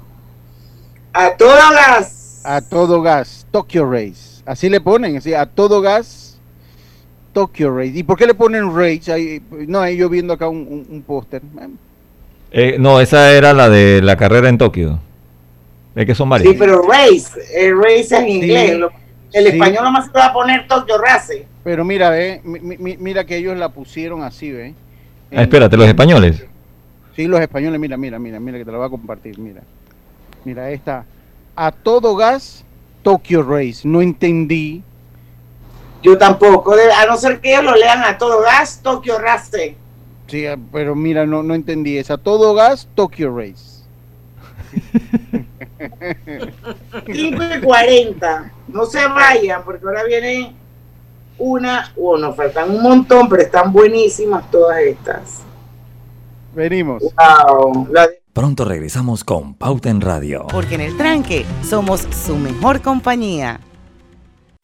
A todo gas. A todo gas. Tokyo Race. Así le ponen, así, a todo gas. Tokyo Race. ¿Y por qué le ponen Race? Ahí, no, ahí yo viendo acá un, un- un póster. Eh, no, esa era la de la carrera en Tokio. Es que son varias. Sí, pero race, el race es en inglés. El sí. español nomás se va a poner Tokyo Race. Pero mira, ve, mi- mi- mira que ellos la pusieron así, ve. Ah, espérate, los españoles. Sí, los españoles, mira, mira, mira, mira, que te la voy a compartir, mira. Mira, esta. A todo gas, Tokyo Race. No entendí. Yo tampoco, a no ser que ellos lo lean a todo gas, Tokyo Race. Sí, pero mira, no, no entendí. Es a todo gas, Tokyo Race. 5 y 40. No se vayan, porque ahora viene una, bueno, nos faltan un montón, pero están buenísimas todas estas. Venimos. Wow. La de- Pronto regresamos con Pauta en Radio. Porque en el tranque somos su mejor compañía.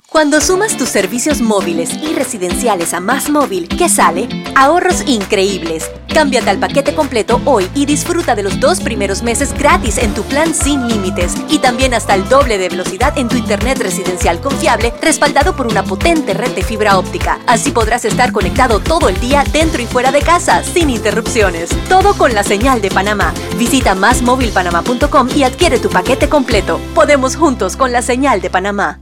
Cuando sumas tus servicios móviles y residenciales a Más Móvil, ¿qué sale? Ahorros increíbles. Cámbiate al paquete completo hoy y disfruta de los dos primeros meses gratis en tu plan sin límites y también hasta el doble de velocidad en tu internet residencial confiable respaldado por una potente red de fibra óptica. Así podrás estar conectado todo el día dentro y fuera de casa sin interrupciones. Todo con la señal de Panamá. Visita másmóvilpanamá.com y adquiere tu paquete completo. Podemos juntos con la señal de Panamá.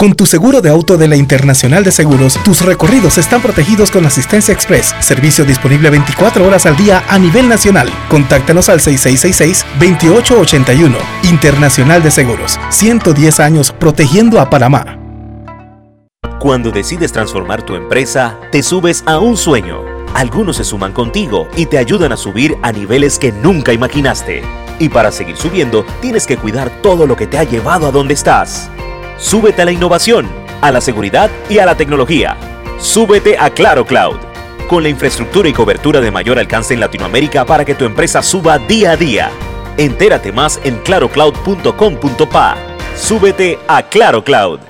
Con tu seguro de auto de la Internacional de Seguros, tus recorridos están protegidos con Asistencia Express, servicio disponible 24 horas al día a nivel nacional. Contáctanos al 6666-2881. Internacional de Seguros, 110 años protegiendo a Panamá. Cuando decides transformar tu empresa, te subes a un sueño. Algunos se suman contigo y te ayudan a subir a niveles que nunca imaginaste. Y para seguir subiendo, tienes que cuidar todo lo que te ha llevado a donde estás. Súbete a la innovación, a la seguridad y a la tecnología. Súbete a Claro Cloud. Con la infraestructura y cobertura de mayor alcance en Latinoamérica para que tu empresa suba día a día. Entérate más en clarocloud.com.pa. Súbete a Claro Cloud.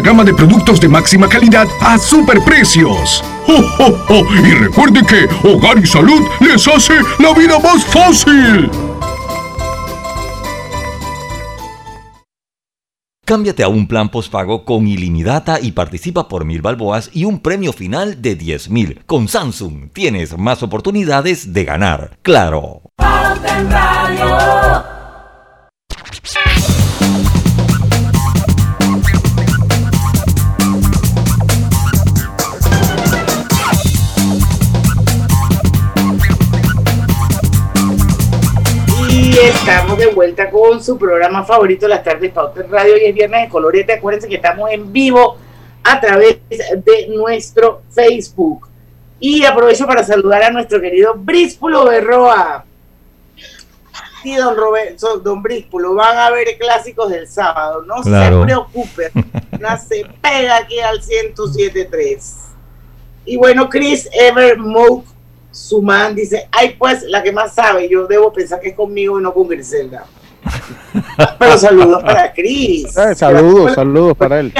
gama de productos de máxima calidad a superprecios. ¡Oh, oh, oh! Y recuerde que Hogar y Salud les hace la vida más fácil. Cámbiate a un plan postpago con ilimitada y participa por mil balboas y un premio final de 10 mil. Con Samsung tienes más oportunidades de ganar. Claro. Estamos de vuelta con su programa favorito, Las Tardes Pauta en Radio. y es viernes de colorete. Acuérdense que estamos en vivo a través de nuestro Facebook. Y aprovecho para saludar a nuestro querido Bríspulo Berroa. Sí, don Roberto, don Bríspulo, van a ver clásicos del sábado. No se preocupe, no se pega aquí al 107.3. Y bueno, Chris Evermoke Suman dice, ay pues, la que más sabe, yo debo pensar que es conmigo y no con Griselda. Pero saludos para Chris. Eh, saludos, saludos para él.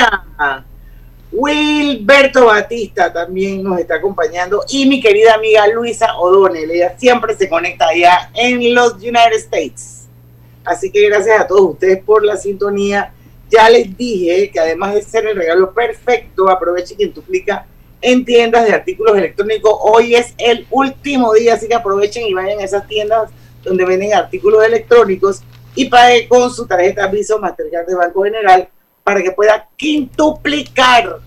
Wilberto Batista también nos está acompañando y mi querida amiga Luisa O'Donnell, ella siempre se conecta allá en los United States. Así que gracias a todos ustedes por la sintonía. Ya les dije que además de ser el regalo perfecto, aproveche quien duplica en tiendas de artículos electrónicos. Hoy es el último día, así que aprovechen y vayan a esas tiendas donde venden artículos electrónicos y paguen con su tarjeta Visa Mastercard de Banco General para que pueda quintuplicar.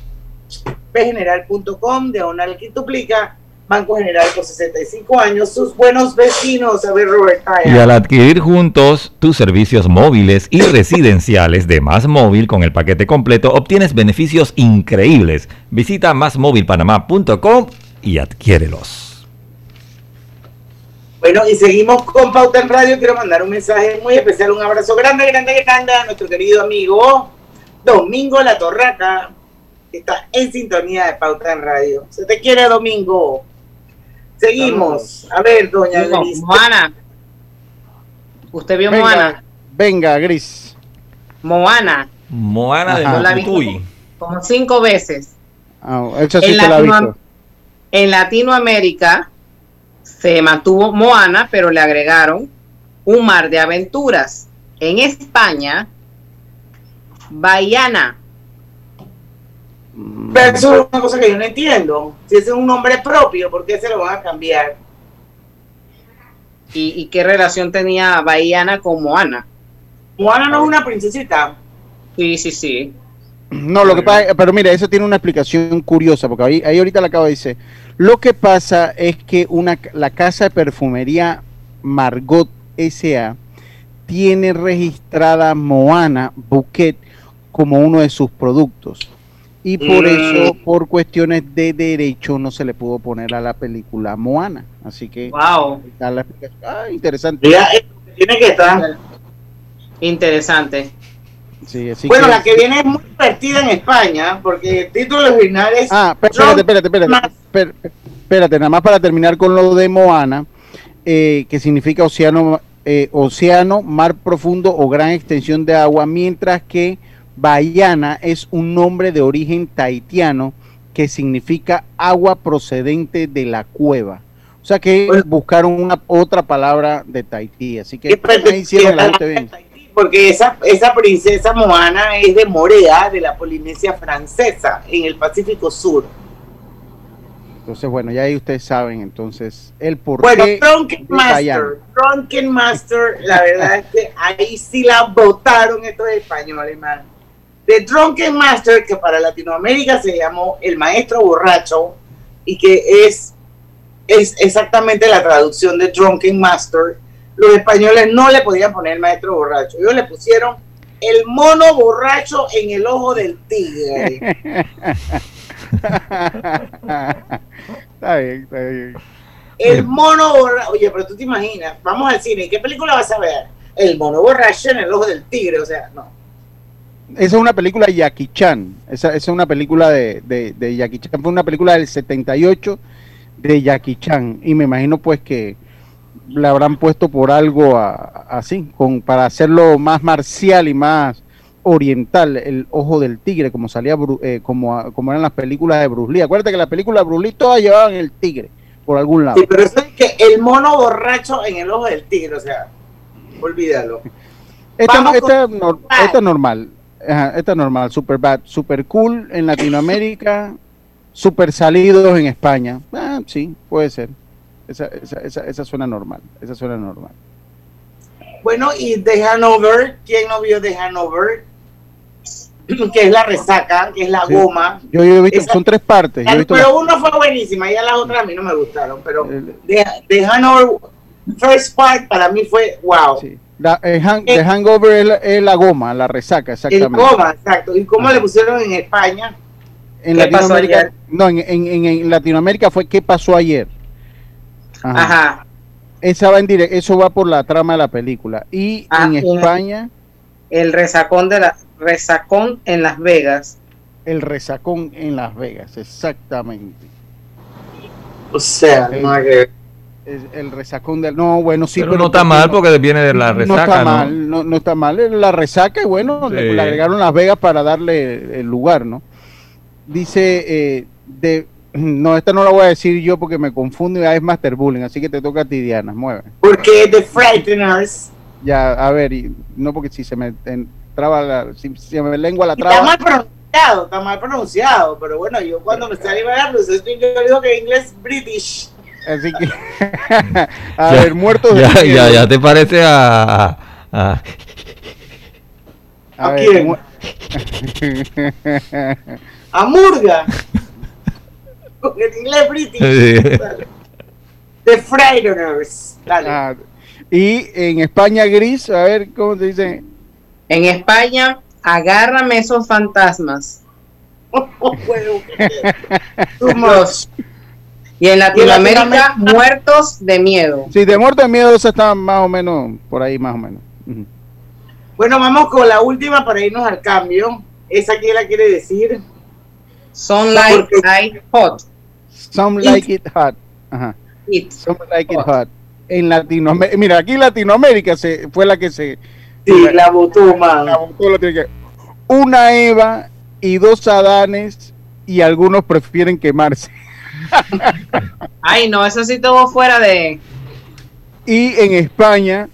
pgeneral.com, diagonal quintuplica Banco General por 65 años, sus buenos vecinos. A ver, Roberta. Y al adquirir juntos tus servicios móviles y residenciales de Más Móvil con el paquete completo, obtienes beneficios increíbles. Visita másmóvilpanamá.com y adquiérelos. Bueno, y seguimos con Pauta en Radio. Quiero mandar un mensaje muy especial, un abrazo grande, grande, grande a nuestro querido amigo Domingo La Torraca, que está en sintonía de Pauta en Radio. Se te quiere, Domingo. Seguimos. A ver, doña Gris. Moana. ¿Usted vio Moana? Venga, Gris. Moana. Moana de la como cinco veces. Ah, en, en Latinoamérica se mantuvo Moana, pero le agregaron un mar de aventuras. En España, Baiana. Pero eso es una cosa que yo no entiendo. Si ese es un nombre propio, ¿por qué se lo van a cambiar? ¿Y, qué relación tenía Bahiana con Moana? Moana no es una princesita. Sí, sí, sí. No, lo que pasa, pero mira, eso tiene una explicación curiosa, porque ahí, ahí ahorita la acabo de decir. Lo que pasa es que una, la casa de perfumería Margot S.A. tiene registrada Moana Bouquet como uno de sus productos y por mm. eso, por cuestiones de derecho, no se le pudo poner a la película Moana. Así que, wow. Ah, interesante. Eh, tiene que estar. Interesante. Sí, bueno, la que viene es muy divertida en España, porque el título original es. Ah, espérate, espérate, espérate. Espérate, nada más para terminar con lo de Moana, eh, que significa océano, eh, océano, mar profundo o gran extensión de agua, mientras que Bayana es un nombre de origen taitiano que significa agua procedente de la cueva. O sea que buscaron una otra palabra de Tahití, así que ahí la bien. Porque esa, esa princesa Moana es de Morea, de la Polinesia francesa, en el Pacífico Sur. Entonces, bueno, ya ahí ustedes saben entonces el por bueno, Drunken Master, Drunken Master, la verdad es que ahí sí la votaron estos españoles, man. The Drunken Master, que para Latinoamérica se llamó El Maestro Borracho y que es, es exactamente la traducción de Drunken Master. Los españoles no le podían poner el Maestro Borracho, ellos le pusieron el mono borracho en el ojo del tigre. está bien, está bien. El mono borracho. Oye, pero tú te imaginas, vamos al cine, ¿qué película vas a ver? El mono borracho en el ojo del tigre, o sea, no. Esa es una película de Jackie Chan. Esa, es una película de, de, Jackie Chan. Fue una película del 78 de Jackie Chan. Y me imagino pues que la habrán puesto por algo así, con, para hacerlo más marcial y más oriental, el ojo del tigre, como salía eh, como, como eran las películas de Bruce Lee. Acuérdate que las películas de Bruce Lee todas llevaban el tigre por algún lado. Sí, pero eso es que el mono borracho en el ojo del tigre, o sea, olvídalo. Esta, esta es normal esta es normal, super bad, super cool en Latinoamérica, super salidos en España. Ah, sí, puede ser. Esa, esa, esa, esa, suena normal, esa suena normal. Bueno, y The Hanover, ¿quién no vio The Hanover? que es la resaca, que es la goma. Yo, he visto, son tres partes. pero uno fue buenísima, y a las otras a mí no me gustaron, pero The, Hanover First Part para mí fue wow. La, el hang- the hangover es la, es la goma, la resaca, El exactamente. coma, exacto. ¿Y cómo le pusieron en España? En ¿Qué pasó Latinoamérica, ayer? no, en, en- en- en Latinoamérica fue ¿Qué pasó ayer? Ajá. Ajá. Esa va en dire- eso va por la trama de la película. Y Ah, en en- España, El resacón de la resacón en Las Vegas. el resacón en Las Vegas, exactamente. O sea, no hay que el resacón del. No, bueno, sí, Pero no está mal porque viene de la no resaca, está ¿no? mal, no, no está mal. La resaca, y bueno, le, Sí. le agregaron Las Vegas para darle el lugar, ¿no? Dice, eh, de, no, esta no la voy a decir yo porque me confundo y ya es Master Bullying, así que te toca a ti, Diana, mueve. Porque The Frighteners Ya, a ver, y, no porque si se me entraba la, si, me lengua la está traba. mal pronunciado, está mal pronunciado, pero bueno, yo cuando me salí a hablar, pues yo digo que inglés British. Así que, a Ya- ver, muertos de ya, miedo. ya, ya te parece a, a- a- A ¿A ver, quién? A Murga. Con el inglés British. Sí. The Frighteners. Dale. Ah, y en España gris, a ver, ¿cómo se dice? En España, agárrame esos fantasmas. Too much. Y en Latinoamérica, Latinoamérica- muertos de miedo. Sí, de muerte de miedo, esa está más o menos por ahí, más o menos. Bueno, vamos con la última para irnos al cambio. ¿Esa quién la quiere decir? Sunlight Light Hot. Some like it hot. Ajá. It. Some like it hot. En Latinoamérica, mira, aquí Latinoamérica se, fue la que se. Sí, la votó, man. La votó, la tiene que- Una Eva y dos Adanes y algunos prefieren quemarse. Ay, no, eso sí todo fuera de. Y en España,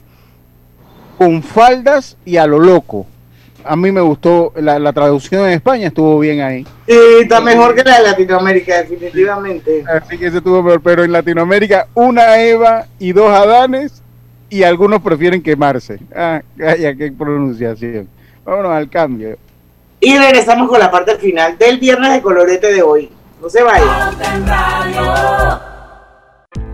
con faldas y a lo loco. A mí me gustó, la, la traducción en España estuvo bien ahí. Sí, está mejor que la de Latinoamérica, definitivamente. Así que ese estuvo mejor. Pero en Latinoamérica, una Eva y dos Adanes y algunos prefieren quemarse. Ah, calla, qué pronunciación. Vámonos al cambio. Y regresamos con la parte final del viernes de colorete de hoy. No se.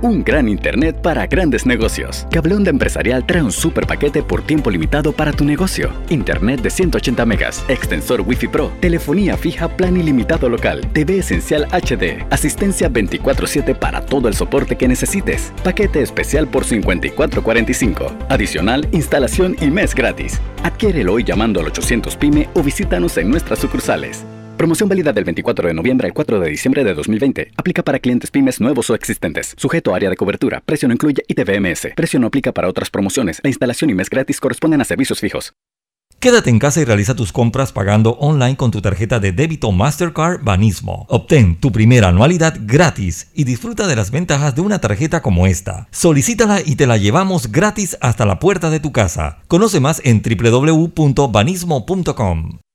Un gran internet para grandes negocios. Cableón de Empresarial trae un super paquete por tiempo limitado para tu negocio. Internet de 180 megas, extensor Wi-Fi Pro, telefonía fija plan ilimitado local, TV esencial HD, asistencia 24/7 para todo el soporte que necesites. Paquete especial por 54.45. Adicional, instalación y mes gratis. Adquiérelo hoy llamando al 800 PYME o visítanos en nuestras sucursales. Promoción válida del 24 de noviembre al 4 de diciembre de 2020. Aplica para clientes pymes nuevos o existentes. Sujeto a área de cobertura. Precio no incluye ITVMS. Precio no aplica para otras promociones. La instalación y mes gratis corresponden a servicios fijos. Quédate en casa y realiza tus compras pagando online con tu tarjeta de débito Mastercard Banismo. Obtén tu primera anualidad gratis y disfruta de las ventajas de una tarjeta como esta. Solicítala y te la llevamos gratis hasta la puerta de tu casa. Conoce más en www.banismo.com.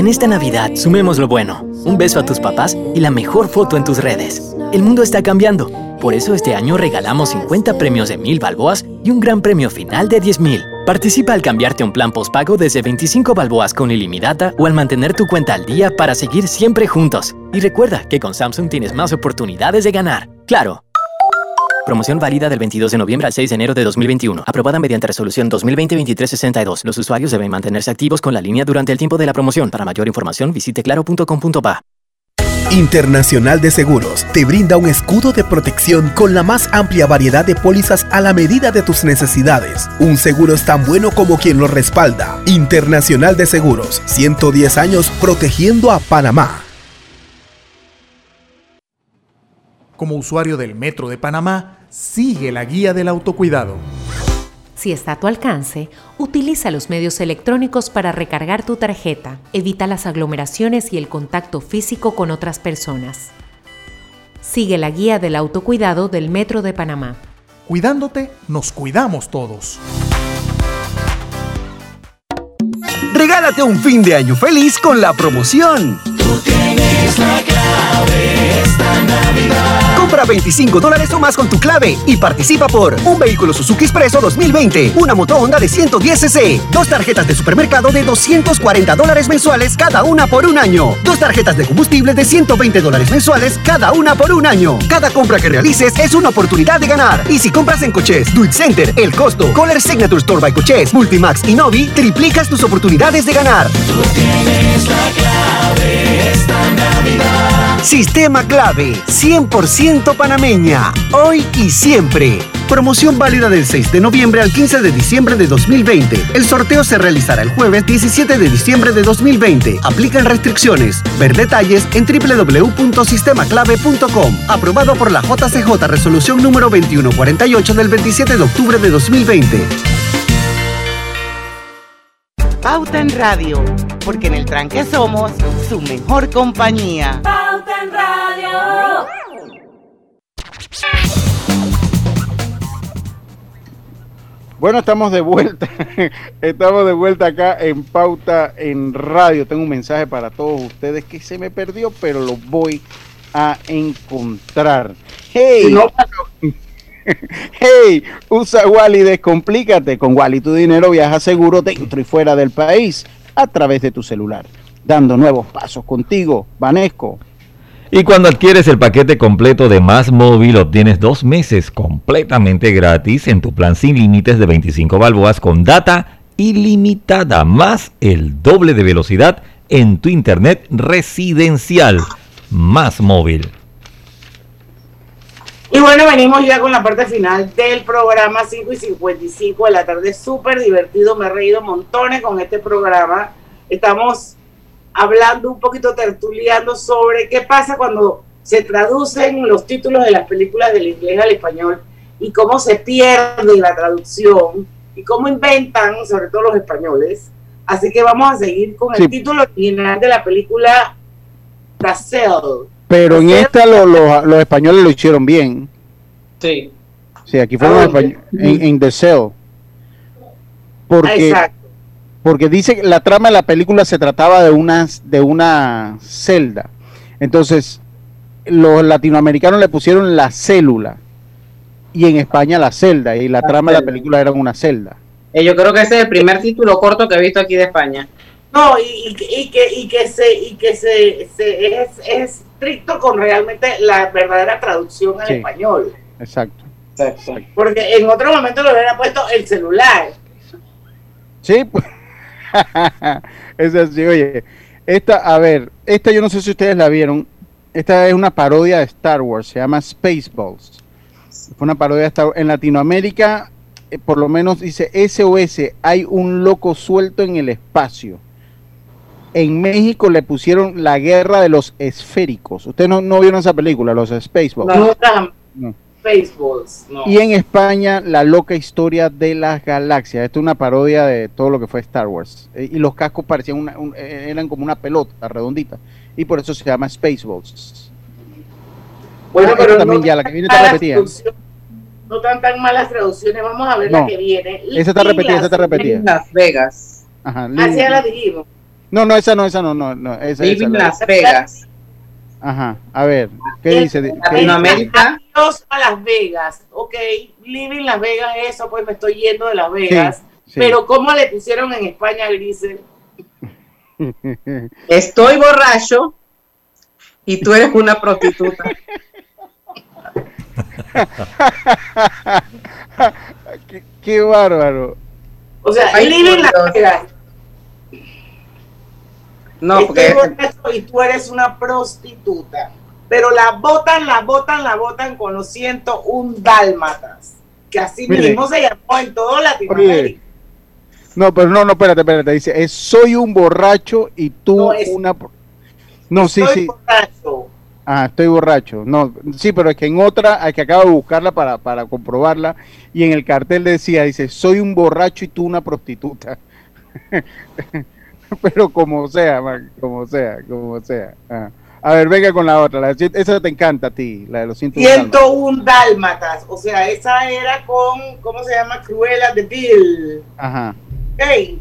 En esta Navidad, sumemos lo bueno. Un beso a tus papás y la mejor foto en tus redes. El mundo está cambiando. Por eso este año regalamos 50 premios de 1000 balboas y un gran premio final de 10000. Participa al cambiarte un plan postpago desde 25 balboas con ilimitada o al mantener tu cuenta al día para seguir siempre juntos. Y recuerda que con Samsung tienes más oportunidades de ganar. ¡Claro! Promoción válida del 22 de noviembre al 6 de enero de 2021. Aprobada mediante resolución 2020-2362. Los usuarios deben mantenerse activos con la línea durante el tiempo de la promoción. Para mayor información visite claro.com.pa. Internacional de Seguros te brinda un escudo de protección con la más amplia variedad de pólizas a la medida de tus necesidades. Un seguro es tan bueno como quien lo respalda. Internacional de Seguros, 110 años protegiendo a Panamá. Como usuario del Metro de Panamá, sigue la guía del autocuidado. Si está a tu alcance, utiliza los medios electrónicos para recargar tu tarjeta. Evita las aglomeraciones y el contacto físico con otras personas. Sigue la guía del autocuidado del Metro de Panamá. Cuidándote, nos cuidamos todos. Regala Date un fin de año feliz con la promoción. Tú tienes la clave esta Navidad. Compra 25 dólares o más con tu clave y participa por un vehículo Suzuki Expreso 2020, una moto Honda de 110cc, dos tarjetas de supermercado de 240 dólares mensuales cada una por un año, dos tarjetas de combustible de 120 dólares mensuales cada una por un año. Cada compra que realices es una oportunidad de ganar. Y si compras en Coches, Do It Center, El Costo, Color Signature Store by Coches, Multimax y Novi, triplicas tus oportunidades de ganar. Tú tienes la clave esta Navidad. Sistema clave, 100% panameña, hoy y siempre. Promoción válida del 6 de noviembre al 15 de diciembre de 2020. El sorteo se realizará el jueves 17 de diciembre de 2020. Aplican restricciones. Ver detalles en www.sistemaclave.com. Aprobado por la JCJ Resolución número 2148 del 27 de octubre de 2020. Pauta en Radio, porque en el tranque somos su mejor compañía. Pauta en Radio. Bueno, estamos de vuelta. Estamos de vuelta acá en Pauta en Radio. Tengo un mensaje para todos ustedes que se me perdió, pero lo voy a encontrar. Hey, hey, usa Wally, descomplícate. Con Wally tu dinero viaja seguro dentro y fuera del país a través de tu celular, dando nuevos pasos contigo, Vanesco. Y cuando adquieres el paquete completo de Más Móvil, obtienes dos meses completamente gratis en tu plan sin límites de 25 balboas con data ilimitada, más el doble de velocidad en tu internet residencial. Más Móvil. Y bueno, venimos ya con la parte final del programa 5 y 55 de la tarde. Súper divertido, me he reído montones con este programa. Estamos hablando un poquito, tertuliando sobre qué pasa cuando se traducen los títulos de las películas del inglés al español y cómo se pierde la traducción y cómo inventan, sobre todo los españoles. Así que vamos a seguir con el Sí. título original de la película Brazil. Pero en esta lo- lo- los españoles lo hicieron bien. Sí. Sí, aquí fueron Ah, los españoles en, en The Cell. Porque, Exacto. porque dice que la trama de la película se trataba de una, de una celda. Entonces, los latinoamericanos le pusieron la célula y en España la celda. Y la trama de la película era una celda. Eh, yo creo que ese es el primer título corto que he visto aquí de España. No, y, y que- y que, y que se, y que se, se- es, es estricto con realmente la verdadera traducción al Sí. español. Exacto. Porque en otro momento le hubieran puesto el celular. Sí, pues. es así, oye. Esta, a ver, esta yo no sé si ustedes la vieron. Esta es una parodia de Star Wars, se llama Spaceballs. Fue una parodia de Star Wars. En Latinoamérica, eh, por lo menos dice SOS, hay un loco suelto en el espacio. En México le pusieron la guerra de los esféricos. Ustedes no, no vieron esa película, los Spaceballs. No. No. Spaceballs. No. Y en España, La loca historia de las galaxias. Esto es una parodia de todo lo que fue Star Wars. Eh, y los cascos parecían una, un- eh, eran como una pelota redondita. Y por eso se llama Spaceballs. Bueno, Ah, pero también no ya, la que tan viene está malas repetida. traducciones- No tan tan malas traducciones. Vamos a ver la que viene. esa está repetida, esa está repetida. Las Vegas. Ajá. Así ya la dijimos. No, no, esa no, esa no, no, no esa, Living esa, la- Las Vegas. Ajá, a ver, ¿qué dice? Latinoamérica. Adiós a Las Vegas. Ok, Living Las Vegas, eso, pues me estoy yendo de Las Vegas. sí. Pero ¿cómo le pusieron en España, Grisel? Estoy borracho y tú eres una prostituta. qué, qué bárbaro. O sea, Ay, Living Las. Vegas. No, porque y tú eres una prostituta. Pero la botan, la botan, la botan con los 101 dálmatas. Que así Mire. mismo se llamó en todo Latinoamérica. No, pero no, no, espérate, espérate. Dice, es, soy un borracho y tú No, es- una... No, sí, Estoy sí. borracho. Ah, estoy borracho. No, sí, pero es que en otra, hay que acabo de buscarla para, para comprobarla, y en el cartel decía, dice, soy un borracho y tú una prostituta. pero como sea, man, como sea, como sea. Ah. A ver, venga con la otra. la- esa te encanta a ti, la de los 101 dálmatas. 101 dálmatas. O sea, esa era con, ¿cómo se llama? Cruella de Bill. Ajá. Ok.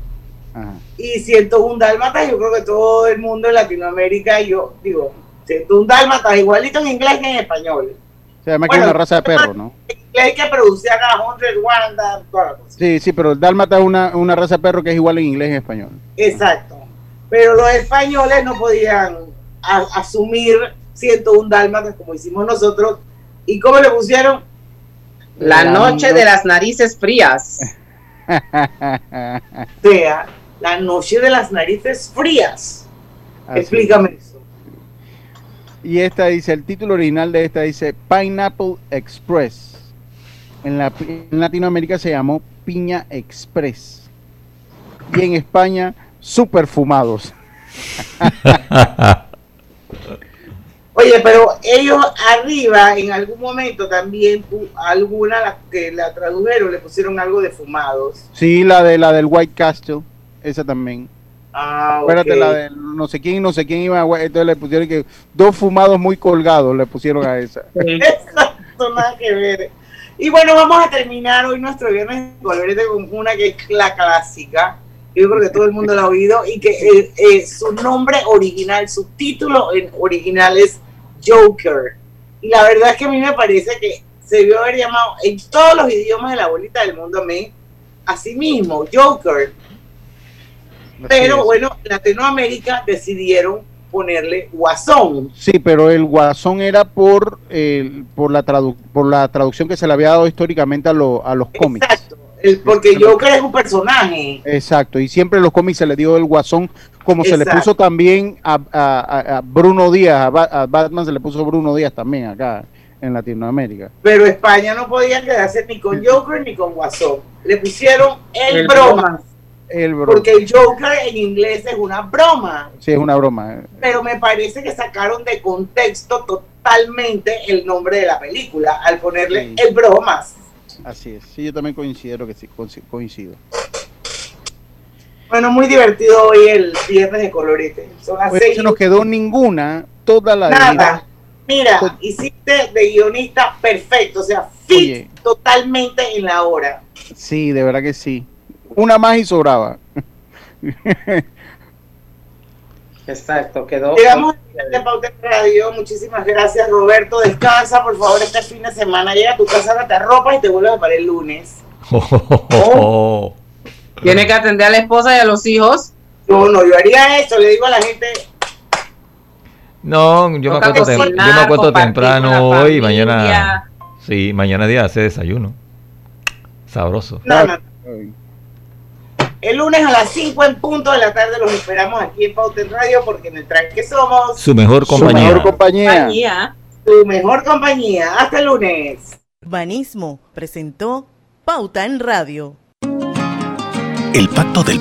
Y 101 dálmatas, yo creo que todo el mundo en Latinoamérica, yo digo, 101 dálmatas, igualito en inglés que en español. O sea, además que es una raza de perro, ¿no? En inglés que producían a 100 Wanda, toda la cosa. Sí, sí, pero el dálmata es una, una raza de perro que es igual en inglés y en español. Exacto. Pero los españoles no podían a- asumir 101 dálmatas como hicimos nosotros. ¿Y cómo le pusieron? La noche de las narices frías. O sea, la noche de las narices frías. Así Explícame eso. Y esta dice, el título original de esta dice Pineapple Express. En, la, en Latinoamérica se llamó Piña Express. Y en España, Super Fumados. Oye, pero ellos arriba en algún momento también alguna la- que la tradujeron le pusieron algo de fumados. Sí, la de la del White Castle, esa también. Ah, Espérate, ok. la de no sé quién, no sé quién iba a entonces le pusieron que dos fumados muy colgados le pusieron a esa. Exacto, nada que ver. Y bueno, vamos a terminar hoy nuestro viernes de colorete con una que es la clásica. Yo creo que todo el mundo la ha oído y que eh, eh, su nombre original, su título en original es Joker. Y la verdad es que a mí me parece que se debió haber llamado en todos los idiomas de la bolita del mundo a mí, así mismo, Joker. Pero bueno, en Latinoamérica decidieron ponerle Guasón. Sí, pero el guasón era por el- por la tradu- por la traducción que se le había dado históricamente a, lo- a los cómics. El- porque Joker es un personaje. Exacto, y siempre en los cómics se le dio el guasón, como se le Exacto. puso también a, a- a- a Bruno Díaz, a, Ba- a Batman se le puso Bruno Díaz también acá en Latinoamérica. Pero España no podía quedarse ni con Joker ni con Guasón. Le pusieron el, El broma. broma. El. Porque el Joker en inglés es una broma. Sí, es una broma. Pero me parece que sacaron de contexto totalmente el nombre de la película al ponerle el bromas. Así es. Sí, yo también considero que sí, coinci- coincido. Bueno, muy divertido hoy el viernes de colorete. Son las Pues seis se nos quedó ninguna, toda la Nada. Mira, hiciste de guionista perfecto, o sea, fit Oye. totalmente en la hora. Sí, de verdad que sí. Una más y sobraba. Exacto, quedó. Llegamos de Pauta Radio. Muchísimas gracias, Roberto. Descansa, por favor, este fin de semana. Llega a tu casa, te ropa y te vuelves para el lunes. Tiene que atender a la esposa y a los hijos. No, no, yo haría eso. Le digo a la gente, No, yo me tem- yo me la temprano hoy y mañana. Sí, mañana día hace desayuno. Sabroso. no, no. El lunes a las 5 en punto de la tarde los esperamos aquí en Pauta en Radio porque en el tranque somos Su mejor compañía. mejor compañía. Tu mejor compañía. Hasta el lunes. Urbanismo presentó Pauta en Radio. El pacto del